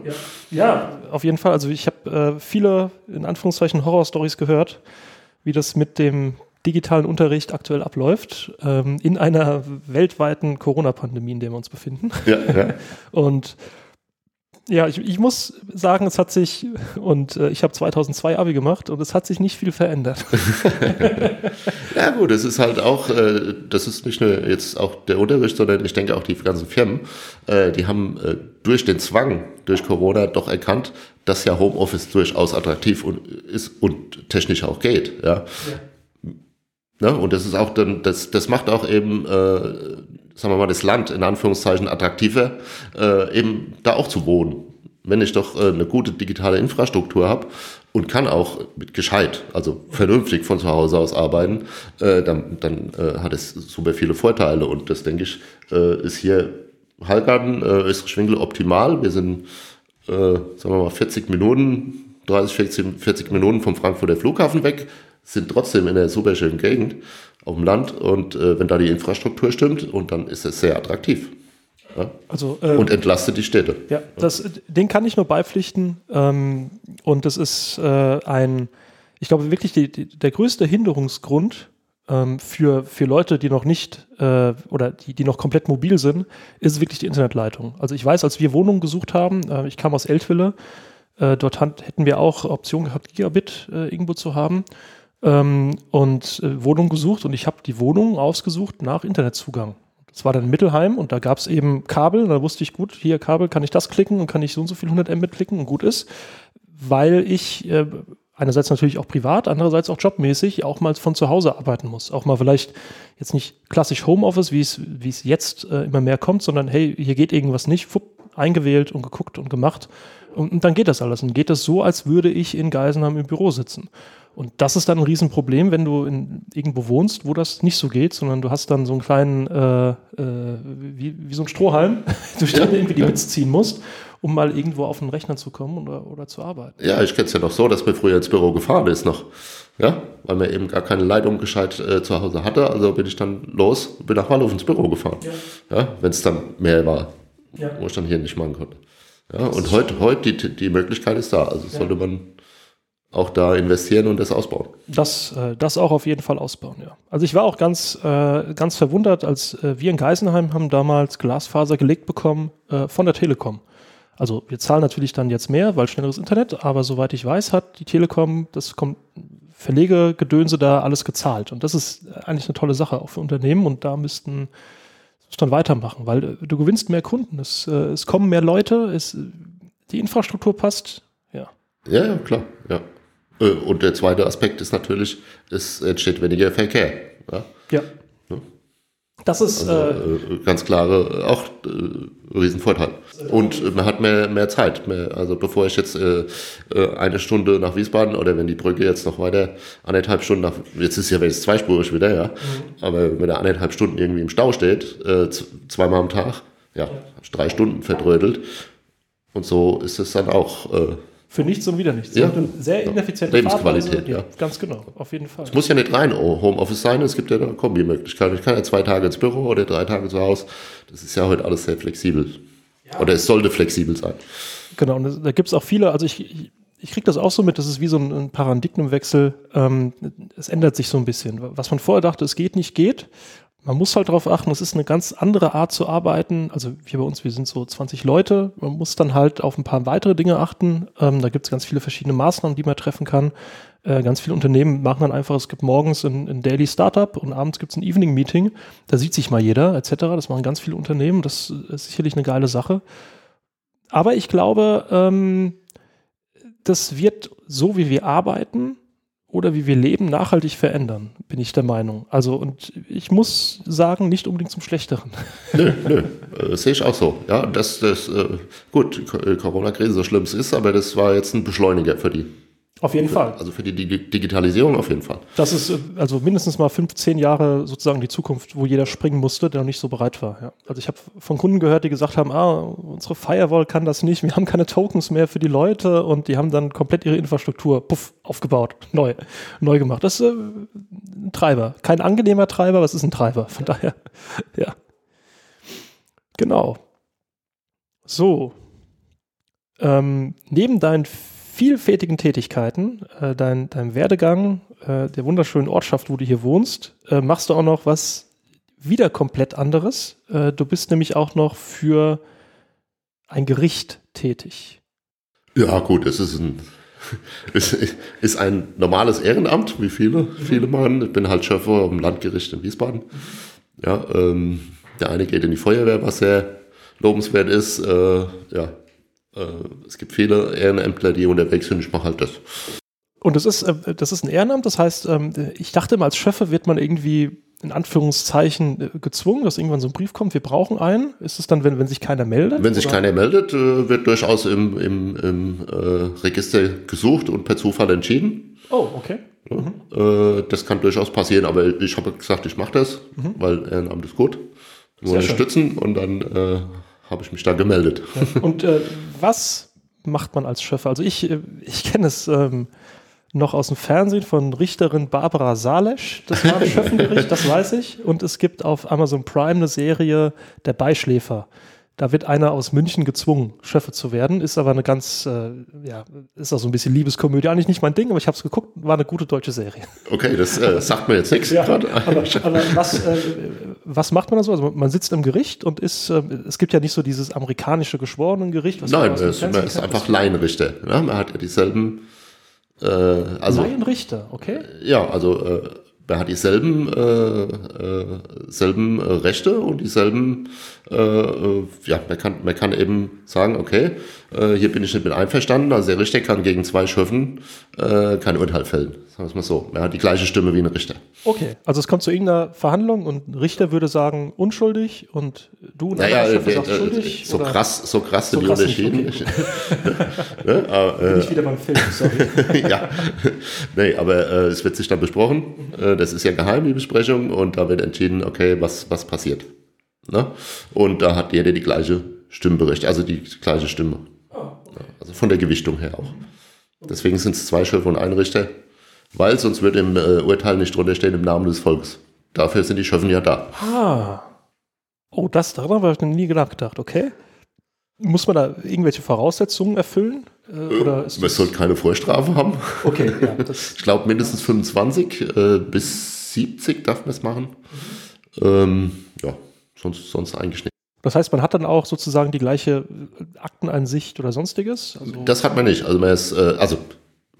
Ja. ja, auf jeden Fall. Also ich habe äh, viele, in Anführungszeichen, Horrorstories gehört, wie das mit dem digitalen Unterricht aktuell abläuft, ähm, in einer weltweiten Corona-Pandemie, in der wir uns befinden. Ja, ja. Und ja, ich, ich, muss sagen, es hat sich, und äh, ich habe 2002 Abi gemacht und es hat sich nicht viel verändert. ja gut, es ist halt auch, äh, das ist nicht nur jetzt auch der Unterricht, sondern ich denke auch die ganzen Firmen, äh, die haben äh, durch den Zwang, durch Corona doch erkannt, dass ja Homeoffice durchaus attraktiv und, ist und technisch auch geht. Ja. Ne? Und das ist auch dann, das, das macht auch eben, äh, sagen wir mal, das Land in Anführungszeichen attraktiver, äh, eben da auch zu wohnen. Wenn ich doch äh, eine gute digitale Infrastruktur habe und kann auch mit gescheit, also vernünftig von zu Hause aus arbeiten, äh, dann, dann äh, hat es super viele Vorteile. Und das, denke ich, äh, ist hier Hallgarten, äh, Österreich-Winkel optimal. Wir sind, äh, sagen wir mal, 40 Minuten, 30, 40, 40 Minuten vom Frankfurter Flughafen weg sind trotzdem in einer super schönen Gegend auf dem Land und äh, wenn da die Infrastruktur stimmt und dann ist es sehr attraktiv. Ja? Also, äh, und entlastet die Städte. Ja, das, den kann ich nur beipflichten ähm, und das ist äh, ein, ich glaube wirklich die, die, der größte Hinderungsgrund ähm, für, für Leute, die noch nicht äh, oder die, die noch komplett mobil sind, ist wirklich die Internetleitung. Also ich weiß, als wir Wohnungen gesucht haben, äh, ich kam aus Eltville, äh, dort hätten wir auch Option gehabt, Gigabit irgendwo zu haben ähm, und äh, Wohnung gesucht und ich habe die Wohnung ausgesucht nach Internetzugang. Das war dann Mittelheim und da gab es eben Kabel. Da wusste ich, gut, hier Kabel, kann ich das klicken und kann ich so und so viel 100 Mbit klicken und gut ist, weil ich äh, einerseits natürlich auch privat, andererseits auch jobmäßig auch mal von zu Hause arbeiten muss. Auch mal vielleicht jetzt nicht klassisch Homeoffice, wie es wie es jetzt äh, immer mehr kommt, sondern hey, hier geht irgendwas nicht, fupp, eingewählt und geguckt und gemacht und, und dann geht das alles. Und geht das so, als würde ich in Geisenheim im Büro sitzen. Und das ist dann ein Riesenproblem, wenn du in, irgendwo wohnst, wo das nicht so geht, sondern du hast dann so einen kleinen, äh, äh, wie, wie so ein Strohhalm, du ja, irgendwie die Bits ziehen musst, um mal irgendwo auf den Rechner zu kommen oder, oder zu arbeiten. Ja, ich kenne es ja noch so, dass man früher ins Büro gefahren ist noch. Ja, weil man eben gar keine Leitung gescheit äh, zu Hause hatte. Also bin ich dann los, bin nach Wallhof ins Büro gefahren. Ja, ja wenn es dann mehr war, ja. wo ich dann hier nicht machen konnte. Ja, und heute, heute die, die Möglichkeit ist da. Also sollte man auch da investieren und das ausbauen. Das, äh, das auch auf jeden Fall ausbauen, ja. Also ich war auch ganz, äh, ganz verwundert, als äh, wir in Geisenheim haben damals Glasfaser gelegt bekommen von der Telekom. Also wir zahlen natürlich dann jetzt mehr, weil schnelleres Internet, aber soweit ich weiß, hat die Telekom das kommt Verlegegedönse da alles gezahlt. Und das ist eigentlich eine tolle Sache auch für Unternehmen und da müssten dann weitermachen, weil du gewinnst mehr Kunden, es, es kommen mehr Leute, es, die Infrastruktur passt, ja. Ja, ja, klar, ja. Äh, und der zweite Aspekt ist natürlich, es entsteht weniger Verkehr. Ja. ja. Das ist also, äh, ganz klare, auch äh, Riesenvorteil. Und man hat mehr, mehr Zeit. Mehr, also bevor ich jetzt äh, äh, eine Stunde nach Wiesbaden oder wenn die Brücke jetzt noch weiter anderthalb Stunden nach, jetzt ist ja jetzt zweispurig wieder, ja. Mhm. Aber wenn er anderthalb Stunden irgendwie im Stau steht, äh, zweimal am Tag, ja, drei Stunden verdrödelt. Und so ist es dann auch äh, für nichts und wieder nichts. Ja. Sehr ineffiziente Lebensqualität, ja. Ganz genau, auf jeden Fall. Es muss ja nicht rein Homeoffice sein, es gibt ja eine Kombi-Möglichkeit. Ich kann ja zwei Tage ins Büro oder drei Tage zu Hause. Das ist ja heute alles sehr flexibel. Ja. Oder es sollte flexibel sein. Genau, und da gibt es auch viele, also ich, ich, ich kriege das auch so mit, das ist wie so ein, Paradigmenwechsel. Ähm, es ändert sich so ein bisschen. Was man vorher dachte, es geht nicht, geht man muss halt darauf achten, es ist eine ganz andere Art zu arbeiten. Also hier bei uns, wir sind so 20 Leute. Man muss dann halt auf ein paar weitere Dinge achten. Ähm, da gibt es ganz viele verschiedene Maßnahmen, die man treffen kann. Äh, ganz viele Unternehmen machen dann einfach, es gibt morgens ein, ein Daily Startup und abends gibt es ein Evening Meeting. Da sieht sich mal jeder etc. Das machen ganz viele Unternehmen. Das ist sicherlich eine geile Sache. Aber ich glaube, ähm, das wird so, wie wir arbeiten, oder wie wir leben, nachhaltig verändern, bin ich der Meinung. Also, und ich muss sagen, nicht unbedingt zum Schlechteren. Nö, nö, äh, sehe ich auch so. Ja, das, das, äh, gut, Corona-Krise, so schlimm es ist, aber das war jetzt ein Beschleuniger für die. Auf jeden Fall. Also für die Digitalisierung auf jeden Fall. Das ist äh, also mindestens mal 15 Jahre sozusagen die Zukunft, wo jeder springen musste, der noch nicht so bereit war. Ja. Also ich habe von Kunden gehört, die gesagt haben, ah, unsere Firewall kann das nicht, wir haben keine Tokens mehr für die Leute und die haben dann komplett ihre Infrastruktur puff, aufgebaut, neu, neu gemacht. Das ist äh, ein Treiber. Kein angenehmer Treiber, aber es ist ein Treiber. Von daher, ja. Genau. So. Ähm, neben deinen vielfältigen Tätigkeiten, äh, dein, dein Werdegang, äh, der wunderschönen Ortschaft, wo du hier wohnst, äh, machst du auch noch was wieder komplett anderes. Äh, du bist nämlich auch noch für ein Gericht tätig. Ja, gut, es ist ein, es ist ein normales Ehrenamt, wie viele, viele machen. Ich bin halt Chef am Landgericht in Wiesbaden. Ja, ähm, der eine geht in die Feuerwehr, was sehr lobenswert ist. Äh, ja, äh, es gibt viele Ehrenämtler, die unterwegs sind. Ich mache halt das. Und das ist, äh, das ist ein Ehrenamt, das heißt, ähm, ich dachte immer, als Schöffe wird man irgendwie in Anführungszeichen äh, gezwungen, dass irgendwann so ein Brief kommt, wir brauchen einen. Ist es dann, wenn, wenn sich keiner meldet? Wenn sich oder? keiner meldet, wird durchaus im, im, im äh, Register gesucht und per Zufall entschieden. Oh, okay. Mhm. Äh, das kann durchaus passieren, aber ich habe gesagt, ich mache das, mhm. weil Ehrenamt ist gut. Nur unterstützen und dann äh, habe ich mich da gemeldet. Ja. Und äh, was macht man als Schöffer? Also ich, äh, ich kenne es ähm, noch aus dem Fernsehen von Richterin Barbara Salesch. Das war ein Schöffengericht, das weiß ich. Und es gibt auf Amazon Prime eine Serie Der Beischläfer. Da wird einer aus München gezwungen, Schöffe zu werden. Ist aber eine ganz, äh, ja, ist auch so ein bisschen Liebeskomödie. Eigentlich nicht mein Ding, aber ich habe es geguckt, war eine gute deutsche Serie. Okay, das äh, sagt mir jetzt nichts ja, aber, aber, was, äh, was macht man da so? Also man sitzt im Gericht und ist, äh, es gibt ja nicht so dieses amerikanische Geschworenengericht. Nein, man ist, man ist einfach Laienrichter. Ja? Man hat ja dieselben äh, also, Laienrichter, okay. Ja, also äh, man hat dieselben äh, äh, selben äh, Rechte und dieselben, ja, man kann, man kann eben sagen, okay, äh, hier bin ich nicht mit einverstanden, also der Richter kann gegen zwei Schöffen äh, kein Urteil fällen. Sagen wir es mal so. Er hat die gleiche Stimme wie ein Richter. Okay, also es kommt zu irgendeiner Verhandlung und ein Richter würde sagen unschuldig und du und naja, äh, sagst äh, schuldig? So oder? krass, so krass sind so die Unterschiede. Okay. ne? aber, äh, Bin wieder beim Film, sorry. ja, nee, aber äh, es wird sich dann besprochen. Äh, das ist ja geheim, die Besprechung, und da wird entschieden, okay, was, was passiert. Ne? Und da hat jeder die gleiche Stimmberechtigung, also die gleiche Stimme. Okay. Also von der Gewichtung her auch. Deswegen sind es zwei Schöffe und ein Richter weil sonst würde im äh, Urteil nicht drunter stehen im Namen des Volkes. Dafür sind die Schöffen ja da. Ah. Oh, das, daran habe ich noch nie nachgedacht, okay. Muss man da irgendwelche Voraussetzungen erfüllen? Äh, oder ist man sollte keine Vorstrafe haben. Okay, ja. ich glaube mindestens 25 äh, bis 70 darf man es machen. Ähm, ja, sonst, sonst nicht. Das heißt, man hat dann auch sozusagen die gleiche Akteneinsicht oder sonstiges? Also das hat man nicht. Also man ist, äh, also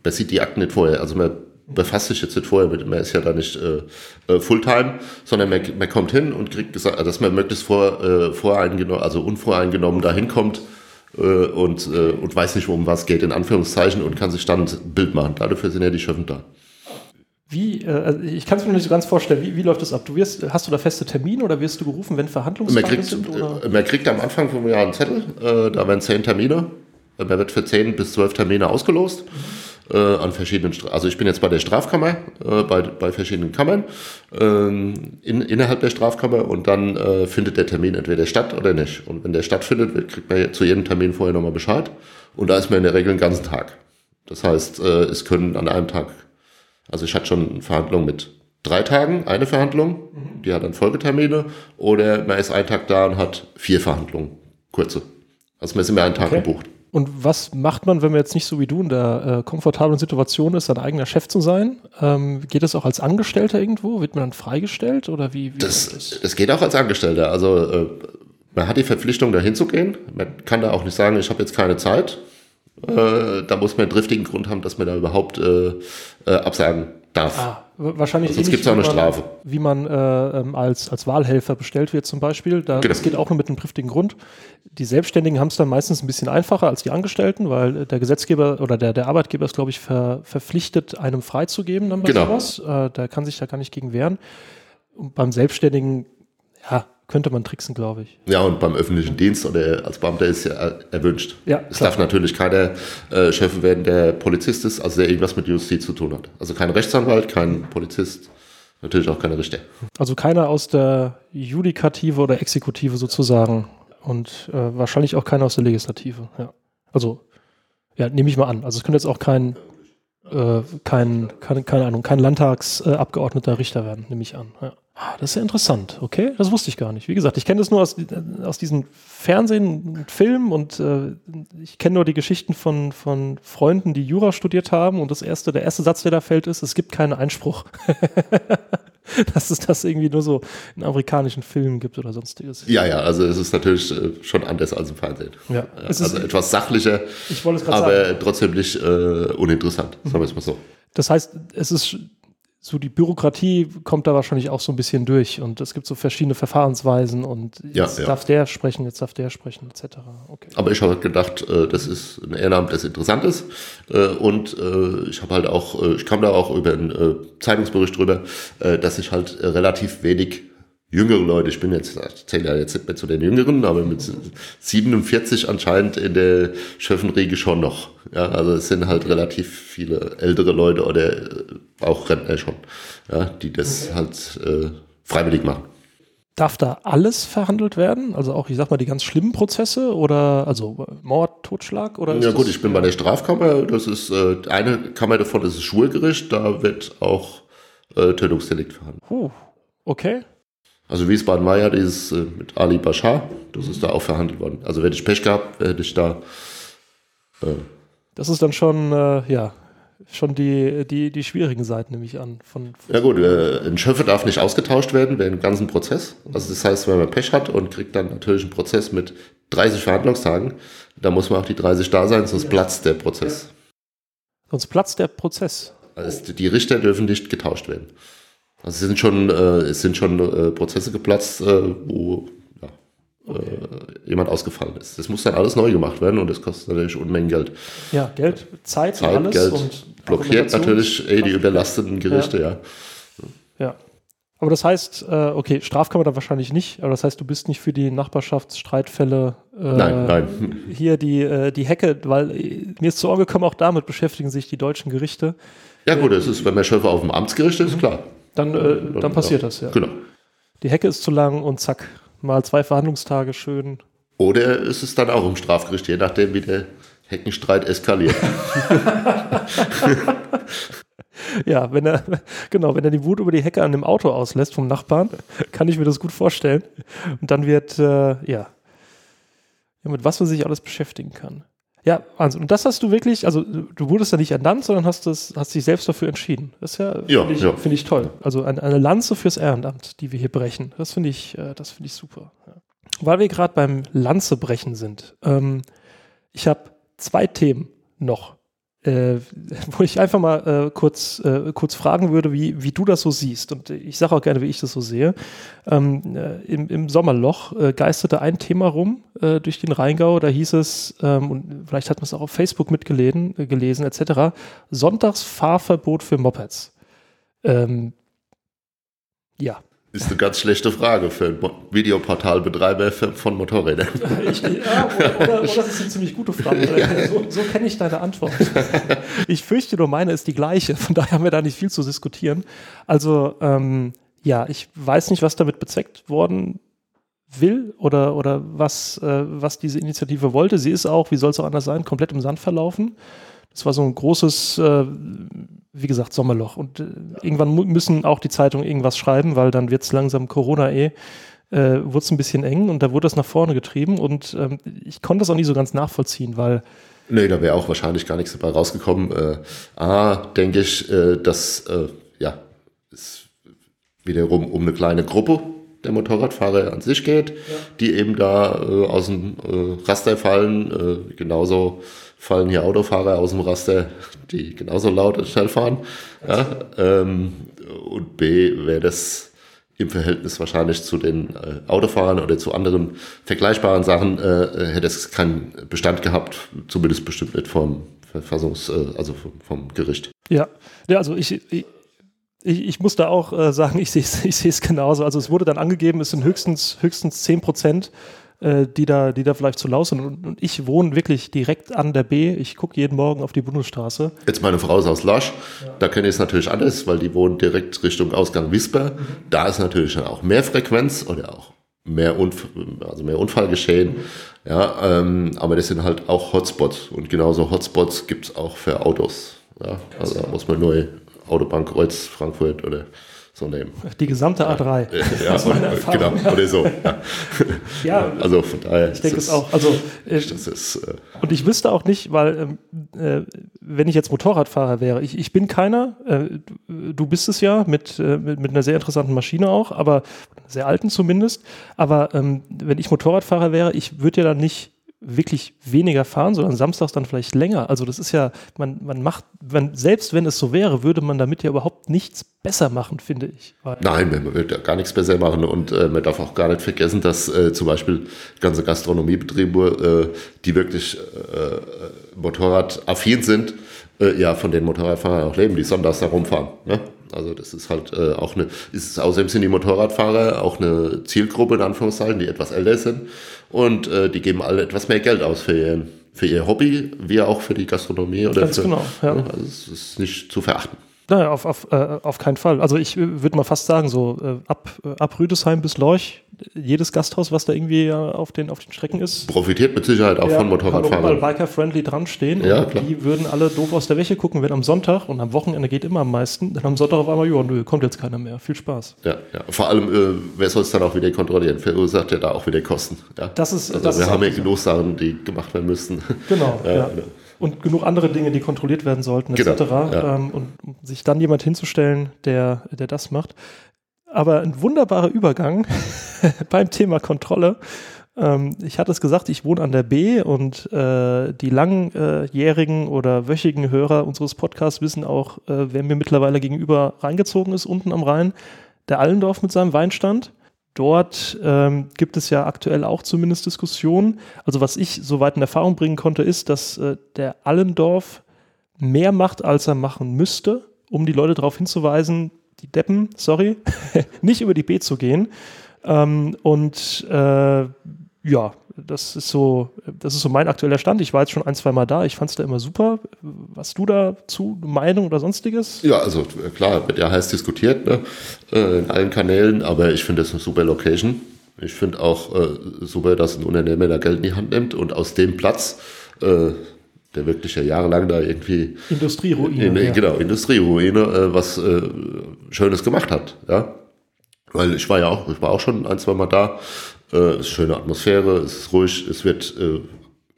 man sieht die Akten nicht vorher. Also man befasst sich jetzt nicht vorher mit, man ist ja da nicht äh, äh, Fulltime, sondern man, man kommt hin und kriegt gesagt, dass man möglichst vor, äh, voreingenommen, also unvoreingenommen da hinkommt äh, und, äh, und weiß nicht, um was geht, in Anführungszeichen, und kann sich dann ein Bild machen. Dafür sind ja die Schöffen da. Wie, äh, also ich kann es mir noch nicht so ganz vorstellen, wie, wie läuft das ab? Du wirst, hast du da feste Termine oder wirst du gerufen, wenn Verhandlungstage sind? Oder? Äh, man kriegt am Anfang vom Jahr einen Zettel, äh, da werden zehn Termine. Man wird für zehn bis zwölf Termine ausgelost. Äh, an verschiedenen, Stra also ich bin jetzt bei der Strafkammer, äh, bei, bei verschiedenen Kammern ähm, in, innerhalb der Strafkammer und dann äh, findet der Termin entweder statt oder nicht. Und wenn der stattfindet, kriegt man zu jedem Termin vorher nochmal Bescheid und da ist man in der Regel den ganzen Tag. Das heißt, äh, es können an einem Tag, also ich hatte schon Verhandlungen mit drei Tagen, eine Verhandlung, mhm. die hat dann Folgetermine, oder man ist einen Tag da und hat vier Verhandlungen, kurze. Also man ist immer einen Tag okay. gebucht. Und was macht man, wenn man jetzt nicht so wie du in der äh, komfortablen Situation ist, sein eigener Chef zu sein? Ähm, geht das auch als Angestellter irgendwo? Wird man dann freigestellt oder wie? wie das, das? das geht auch als Angestellter. Also äh, man hat die Verpflichtung, da hinzugehen. Man kann da auch nicht sagen, ich habe jetzt keine Zeit. Äh, da muss man einen driftigen Grund haben, dass man da überhaupt äh, äh, absagen darf. Ah, wahrscheinlich also sonst gibt es auch eine Strafe. Wie man äh, ähm, als, als Wahlhelfer bestellt wird zum Beispiel. Da, genau. Das geht auch nur mit einem triftigen Grund. Die Selbstständigen haben es dann meistens ein bisschen einfacher als die Angestellten, weil der Gesetzgeber oder der, der Arbeitgeber ist, glaube ich, ver, verpflichtet, einem freizugeben dann bei genau. sowas. Äh, da kann sich da gar nicht gegen wehren. Und beim Selbstständigen, ja, könnte man tricksen, glaube ich. Ja, und beim öffentlichen Dienst oder als Beamter ist ja erwünscht. Ja, es klar. darf natürlich keiner äh, Chef werden, der Polizist ist, also der irgendwas mit Justiz zu tun hat. Also kein Rechtsanwalt, kein Polizist, natürlich auch keine Richter. Also keiner aus der Judikative oder Exekutive sozusagen. Und äh, wahrscheinlich auch keiner aus der Legislative. Ja. Also, ja, nehme ich mal an. Also es könnte jetzt auch kein, äh, kein, kein keine Ahnung, kein Landtagsabgeordneter Richter werden, nehme ich an. Ja. Ah, das ist ja interessant, okay? Das wusste ich gar nicht. Wie gesagt, ich kenne das nur aus, aus diesem Fernsehen und Film und äh, ich kenne nur die Geschichten von, von Freunden, die Jura studiert haben und das erste, der erste Satz, der da fällt, ist, es gibt keinen Einspruch. Dass es das irgendwie nur so in amerikanischen Filmen gibt oder sonstiges. Ja, ja, also es ist natürlich äh, schon anders als im Fernsehen. Ja, es also ist, etwas sachlicher, ich wollte es gerade aber sagen. trotzdem nicht äh, uninteressant, sagen wir es mal so. Das heißt, es ist so die Bürokratie kommt da wahrscheinlich auch so ein bisschen durch und es gibt so verschiedene Verfahrensweisen und Ja, jetzt ja. darf der sprechen, jetzt darf der sprechen, etc. Okay. Aber ich habe gedacht, äh, das ist ein Ehrenamt, das interessant ist. Äh, Und äh, ich habe halt auch, ich kam da auch über einen Zeitungsbericht drüber, dass ich halt relativ wenig jüngere Leute, ich bin jetzt, ich zähle ja jetzt nicht mehr zu den Jüngeren, aber mit 47 anscheinend in der Schöffenriege schon noch. Ja, also es sind halt relativ viele ältere Leute oder äh, auch Rentner schon, ja, die das halt äh, freiwillig machen. Darf da alles verhandelt werden? Also auch, ich sag mal, die ganz schlimmen Prozesse oder also Mord, Totschlag oder? Ja gut, ich bin bei der Strafkammer, das ist äh, eine Kammer davon, das ist Schwurgericht, da wird auch äh, Tötungsdelikt verhandelt. Huh, okay. Also Wiesbaden war ja dieses äh, mit Ali Bashar, das ist da auch verhandelt worden. Also hätte ich Pech gehabt, hätte ich da Das ist dann schon, äh, ja, schon die, die, die schwierigen Seiten, nehme ich an. Von, Ja gut, äh, ein Schöffe darf nicht ausgetauscht werden während dem ganzen Prozess. Also das heißt, wenn man Pech hat und kriegt dann natürlich einen Prozess mit 30 Verhandlungstagen, da muss man auch die 30 da sein, sonst platzt der Prozess. sonst platzt der Prozess. Also die Richter dürfen nicht getauscht werden. Also es sind schon, äh, es sind schon äh, Prozesse geplatzt, äh, wo ja, äh, jemand ausgefallen ist. Das muss dann alles neu gemacht werden und das kostet natürlich Unmengen Geld. Ja, Geld, Zeit, Zeit, alles Geld und blockiert natürlich eh die überlasteten Gerichte, ja. Ja. Aber das heißt, äh, okay, Strafkammer dann wahrscheinlich nicht, aber das heißt, du bist nicht für die Nachbarschaftsstreitfälle äh, Nein, nein. hier die, die Hecke, weil mir ist zu Ohren gekommen, auch damit beschäftigen sich die deutschen Gerichte. Ja gut, das ist, wenn man Schöffe auf dem Amtsgericht ist, klar. Dann, äh, dann passiert das, ja. Genau. Die Hecke ist zu lang und zack, mal zwei Verhandlungstage schön. Oder ist es dann auch im Strafgericht, je nachdem, wie der Heckenstreit eskaliert. Ja, wenn er, genau, wenn er die Wut über die Hecke an dem Auto auslässt vom Nachbarn, kann ich mir das gut vorstellen. Und dann wird, äh, ja, ja, mit was man sich alles beschäftigen kann. Ja, also, und das hast du wirklich, also du wurdest ja nicht ernannt, sondern hast, das, hast dich selbst dafür entschieden. Das ist ja, Ja, finde ich, ja. finde ich toll. Also eine, eine Lanze fürs Ehrenamt, die wir hier brechen. Das finde ich, äh, das finde ich super. Weil wir gerade beim Lanzebrechen sind. Ähm, ich habe zwei Themen noch, äh, wo ich einfach mal äh, kurz, äh, kurz fragen würde, wie, wie du das so siehst. Und ich sage auch gerne, wie ich das so sehe. Ähm, äh, im, Im Sommerloch äh, geisterte ein Thema rum äh, durch den Rheingau. Da hieß es, ähm, und vielleicht hat man es auch auf Facebook mitgelesen, äh, gelesen, etc., Sonntagsfahrverbot für Mopeds. Ähm, ja, Ist eine ganz schlechte Frage für einen Videoportalbetreiber von Motorrädern. Ich, ja, oder, oder, oder das ist eine ziemlich gute Frage. So, so kenne ich deine Antwort. Ich fürchte nur, meine ist die gleiche. Von daher haben wir da nicht viel zu diskutieren. Also, ähm, ja, ich weiß nicht, was damit bezweckt worden will oder, oder was, äh, was diese Initiative wollte. Sie ist auch, wie soll es auch anders sein, komplett im Sand verlaufen. Das war so ein großes, äh, wie gesagt, Sommerloch. Und äh, irgendwann müssen auch die Zeitungen irgendwas schreiben, weil dann wird es langsam Corona eh äh, wurde es ein bisschen eng und da wurde das nach vorne getrieben und ähm, ich konnte das auch nicht so ganz nachvollziehen, weil Nee, da wäre auch wahrscheinlich gar nichts dabei rausgekommen. Äh, A, denke ich, äh, dass äh, ja, es wiederum um eine kleine Gruppe der Motorradfahrer an sich geht, die eben da äh, aus dem äh, Raster fallen. Äh, genauso fallen hier Autofahrer aus dem Raster, die genauso laut und schnell fahren. Ja, ähm, und B, wäre das im Verhältnis wahrscheinlich zu den äh, Autofahrern oder zu anderen vergleichbaren Sachen, äh, hätte es keinen Bestand gehabt, zumindest bestimmt nicht vom Verfassungs-, äh, also vom, vom Gericht. ja, ja also ich, ich ich, ich muss da auch äh, sagen, ich sehe es genauso. Also es wurde dann angegeben, es sind höchstens, höchstens 10 Prozent, äh, die, da, die da vielleicht zu laut sind. Und, und ich wohne wirklich direkt an der B. Ich gucke jeden Morgen auf die Bundesstraße. Jetzt meine Frau ist aus Lasch, ja. da kenne ich es natürlich anders, weil die wohnt direkt Richtung Ausgang Wisper. Mhm. Da ist natürlich dann auch mehr Frequenz oder auch mehr, Unf also mehr Unfallgeschehen. Mhm. Ja, ähm, aber das sind halt auch Hotspots. Und genauso Hotspots gibt es auch für Autos. Ja, also da muss man nur Autobahnkreuz Frankfurt oder so nehmen. Die gesamte A3. Ja, und, genau, oder so. Ja. ja, also von daher. Ich denke es auch. Also, äh, das ist, äh, und ich wüsste auch nicht, weil, ähm, äh, wenn ich jetzt Motorradfahrer wäre, ich, ich bin keiner, äh, du bist es ja, mit, äh, mit, mit, einer sehr interessanten Maschine auch, aber sehr alten zumindest. Aber ähm, wenn ich Motorradfahrer wäre, ich würde ja dann nicht wirklich weniger fahren, sondern samstags dann vielleicht länger. Also das ist ja, man, man macht, wenn, selbst wenn es so wäre, würde man damit ja überhaupt nichts besser machen, finde ich. Nein, man wird ja gar nichts besser machen und äh, man darf auch gar nicht vergessen, dass äh, zum Beispiel ganze Gastronomiebetriebe, äh, die wirklich äh, motorradaffin sind, äh, ja von den Motorradfahrern auch leben, die sonntags da rumfahren. Ne? Also das ist halt äh, auch eine, ist außerdem sind die Motorradfahrer auch eine Zielgruppe in Anführungszeichen, die etwas älter sind und äh, die geben alle etwas mehr Geld aus für ihr, für ihr Hobby, wie auch für die Gastronomie oder Ganz für, genau, ja. Ne? Also es ist nicht zu verachten. Naja, auf, auf, äh, auf keinen Fall. Also ich äh, würde mal fast sagen, so äh, ab, äh, ab Rüdesheim bis Lorch, jedes Gasthaus, was da irgendwie auf den, auf den Strecken ist. Profitiert mit Sicherheit auch ja, von Motorradfahrern. Weil Biker-friendly dran stehen. Ja, klar. Die würden alle doof aus der Wäsche gucken, wenn am Sonntag und am Wochenende geht immer am meisten, dann am Sonntag auf einmal, ja, nö, kommt jetzt keiner mehr. Viel Spaß. Ja, ja. Vor allem, äh, wer soll es dann auch wieder kontrollieren? Verursacht ja da auch wieder Kosten. Ja? Das ist, also das wir ist haben ja genug Sachen, die gemacht werden müssten. Genau, ja. ja. Und genug andere Dinge, die kontrolliert werden sollten, etc. Genau, ja. ähm, und sich dann jemand hinzustellen, der, der das macht. Aber ein wunderbarer Übergang beim Thema Kontrolle. Ähm, ich hatte es gesagt, ich wohne an der B und äh, die langjährigen oder wöchigen Hörer unseres Podcasts wissen auch, äh, wer mir mittlerweile gegenüber reingezogen ist, unten am Rhein. Der Allendorf mit seinem Weinstand. Dort ähm, gibt es ja aktuell auch zumindest Diskussionen. Also was ich soweit in Erfahrung bringen konnte, ist, dass äh, der Allendorf mehr macht, als er machen müsste, um die Leute darauf hinzuweisen, die Deppen, sorry, nicht über die B zu gehen. Ähm, und äh, ja, das ist so, das ist so mein aktueller Stand. Ich war jetzt schon ein, zwei Mal da. Ich fand es da immer super. Was du dazu, Meinung oder sonstiges? Ja, also klar, wird ja heiß diskutiert ne? Äh, in allen Kanälen, aber ich finde das eine super Location. Ich finde auch äh, super, dass ein Unternehmer da Geld in die Hand nimmt und aus dem Platz, äh, der wirklich ja jahrelang da irgendwie Industrieruine, in, ja. genau Industrieruine, äh, was äh, Schönes gemacht hat, ja. Weil ich war ja auch, ich war auch schon ein, zwei Mal da äh, ist schöne Atmosphäre, es ist ruhig, es wird äh,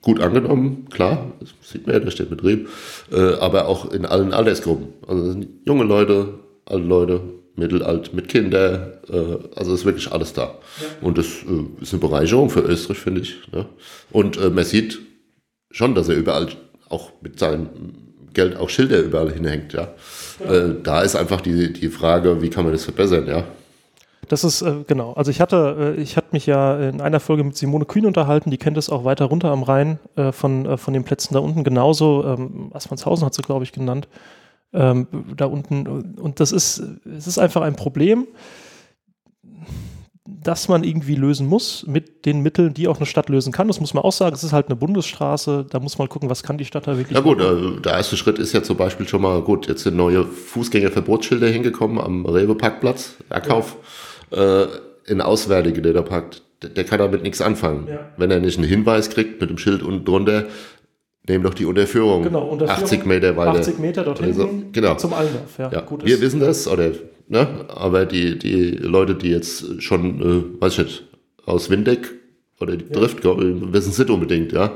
gut angenommen, klar, das sieht man ja, da steht Betrieb, äh, aber auch in allen Altersgruppen. Also junge Leute, alte Leute, mittelalt, mit Kindern, äh, also ist wirklich alles da. Ja. Und das äh, ist eine Bereicherung für Österreich, finde ich. Ne? Und äh, man sieht schon, dass er überall auch mit seinem Geld auch Schilder überall hinhängt, ja. ja. Äh, da ist einfach die, die Frage, wie kann man das verbessern, ja. Das ist, äh, genau. Also ich hatte, äh, ich hatte mich ja in einer Folge mit Simone Kühn unterhalten, die kennt es auch weiter runter am Rhein äh, von, äh, von den Plätzen da unten genauso. Ähm, Aspernshausen hat sie, glaube ich, genannt. Ähm, da unten. Und das ist, es ist einfach ein Problem, das man irgendwie lösen muss mit den Mitteln, die auch eine Stadt lösen kann. Das muss man auch sagen. Es ist halt eine Bundesstraße. Da muss man gucken, was kann die Stadt da wirklich. Na gut. Äh, der erste Schritt ist ja zum Beispiel schon mal gut. Jetzt sind neue Fußgängerverbotsschilder hingekommen am Rewe-Parkplatz, Erkauf. Ja äh, ein Auswärtiger, der da packt, der, der kann damit nichts anfangen. Ja. Wenn er nicht einen Hinweis kriegt mit dem Schild unten drunter, nehmen doch die Unterführung, genau, Unterführung 80 Meter weiter. 80 Meter dorthin also, genau. zum Allendorf. Ja, ja. Gut Wir wissen das, oder, ne? aber die, die Leute, die jetzt schon, äh, weiß ich nicht, aus Windeck oder die ja. Drift, wissen es nicht unbedingt, ja.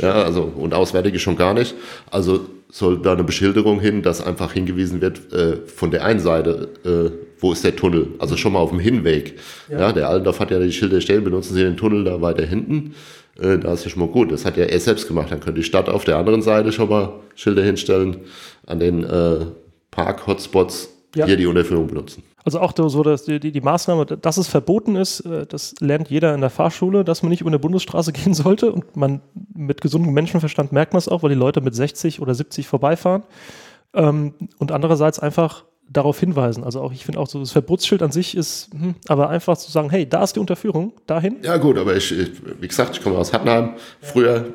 Ja, also, und Auswärtige schon gar nicht. Also soll da eine Beschilderung hin, dass einfach hingewiesen wird, äh, von der einen Seite, äh, wo ist der Tunnel? Also schon mal auf dem Hinweg. Ja, ja der Allendorf hat ja die Schilder stehen, benutzen Sie den Tunnel da weiter hinten. Äh, da ist ja schon mal gut. Das hat ja er selbst gemacht. Dann könnte die Stadt auf der anderen Seite schon mal Schilder hinstellen, an den äh, Park-Hotspots ja. hier die Unterführung benutzen. Also auch so, dass die, die, Maßnahme, dass es verboten ist, äh, das lernt jeder in der Fahrschule, dass man nicht über eine Bundesstraße gehen sollte. Und man mit gesundem Menschenverstand merkt man es auch, weil die Leute mit 60 oder 70 vorbeifahren. Ähm, und andererseits einfach darauf hinweisen. Also auch, ich finde auch so, das Verbotsschild an sich ist, hm, aber einfach zu sagen, hey, da ist die Unterführung, dahin. Ja gut, aber ich, ich wie gesagt, ich komme aus Hattenheim, früher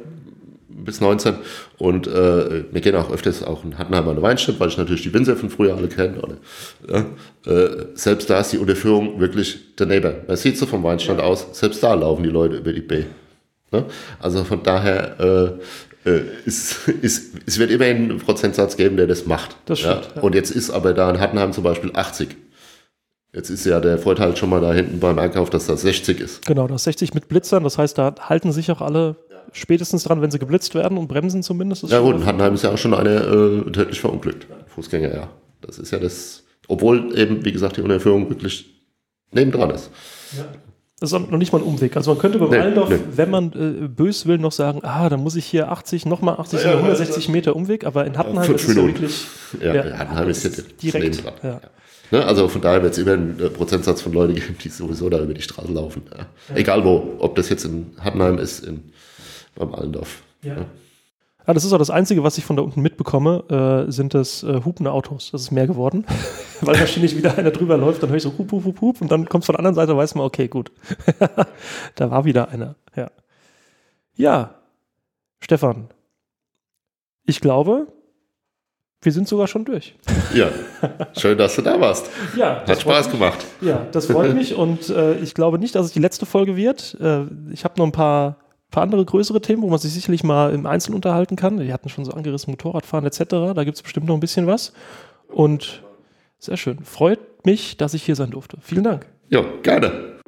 bis 19 und äh, wir gehen auch öfters auch in Hattenheim an der Weinstadt, weil ich natürlich die Winzer von früher alle kenne. Ja, äh, selbst da ist die Unterführung wirklich daneben. Man sieht so vom Weinstand aus, selbst da laufen die Leute über die B. Ne? Also von daher äh, äh, ist, ist, es wird immer einen Prozentsatz geben, der das macht. Das stimmt, ja? Und jetzt ist aber da in Hattenheim zum Beispiel 80. Jetzt ist ja der Vorteil schon mal da hinten beim Einkauf, dass das 60 ist. Genau, das 60 mit Blitzern, das heißt, da halten sich auch alle spätestens dran, wenn sie geblitzt werden und bremsen zumindest. ja gut, in Hattenheim ist ja auch schon eine äh, tödlich verunglückt. Fußgänger, ja. Das ist ja das, obwohl eben, wie gesagt, die Unterführung wirklich nebendran ist. Ja. Das ist noch nicht mal ein Umweg. Also man könnte bei nee, Wallendorf, nee. wenn man äh, bös will, noch sagen, ah, dann muss ich hier 80, nochmal 80, ja, 160 Meter Umweg, aber in Hattenheim ja, ist es ja wirklich... Ja, ja Hattenheim ist, ist direkt. Dran. Ja. Ne? Also von daher wird es immer einen äh, Prozentsatz von Leuten geben, die sowieso da über die Straße laufen. Egal wo, ob das jetzt in Hattenheim ist, in, beim Allendorf. Ja. Ah, das ist auch das Einzige, was ich von da unten mitbekomme, äh, sind das äh, hupende Autos. Das ist mehr geworden. Weil ständig wieder einer drüber läuft, dann höre ich so hup, hup, hup, hup und dann kommt es von der anderen Seite, weiß man, okay, gut. da war wieder einer. Ja. ja, Stefan, ich glaube, wir sind sogar schon durch. Ja, schön, dass du da warst. Ja, hat Spaß mich. gemacht. Ja, das freut mich und äh, ich glaube nicht, dass es die letzte Folge wird. Äh, ich habe noch ein paar paar andere größere Themen, wo man sich sicherlich mal im Einzelnen unterhalten kann. Wir hatten schon so angerissen Motorradfahren etc. Da gibt es bestimmt noch ein bisschen was. Und sehr schön. Freut mich, dass ich hier sein durfte. Vielen Dank. Ja, gerne.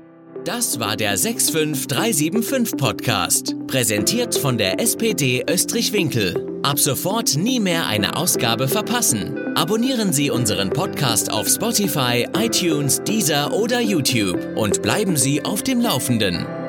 Das war der 65375 Podcast, präsentiert von der SPD Österreich-Winkel. Ab sofort nie mehr eine Ausgabe verpassen. Abonnieren Sie unseren Podcast auf Spotify, iTunes, Deezer oder YouTube und bleiben Sie auf dem Laufenden.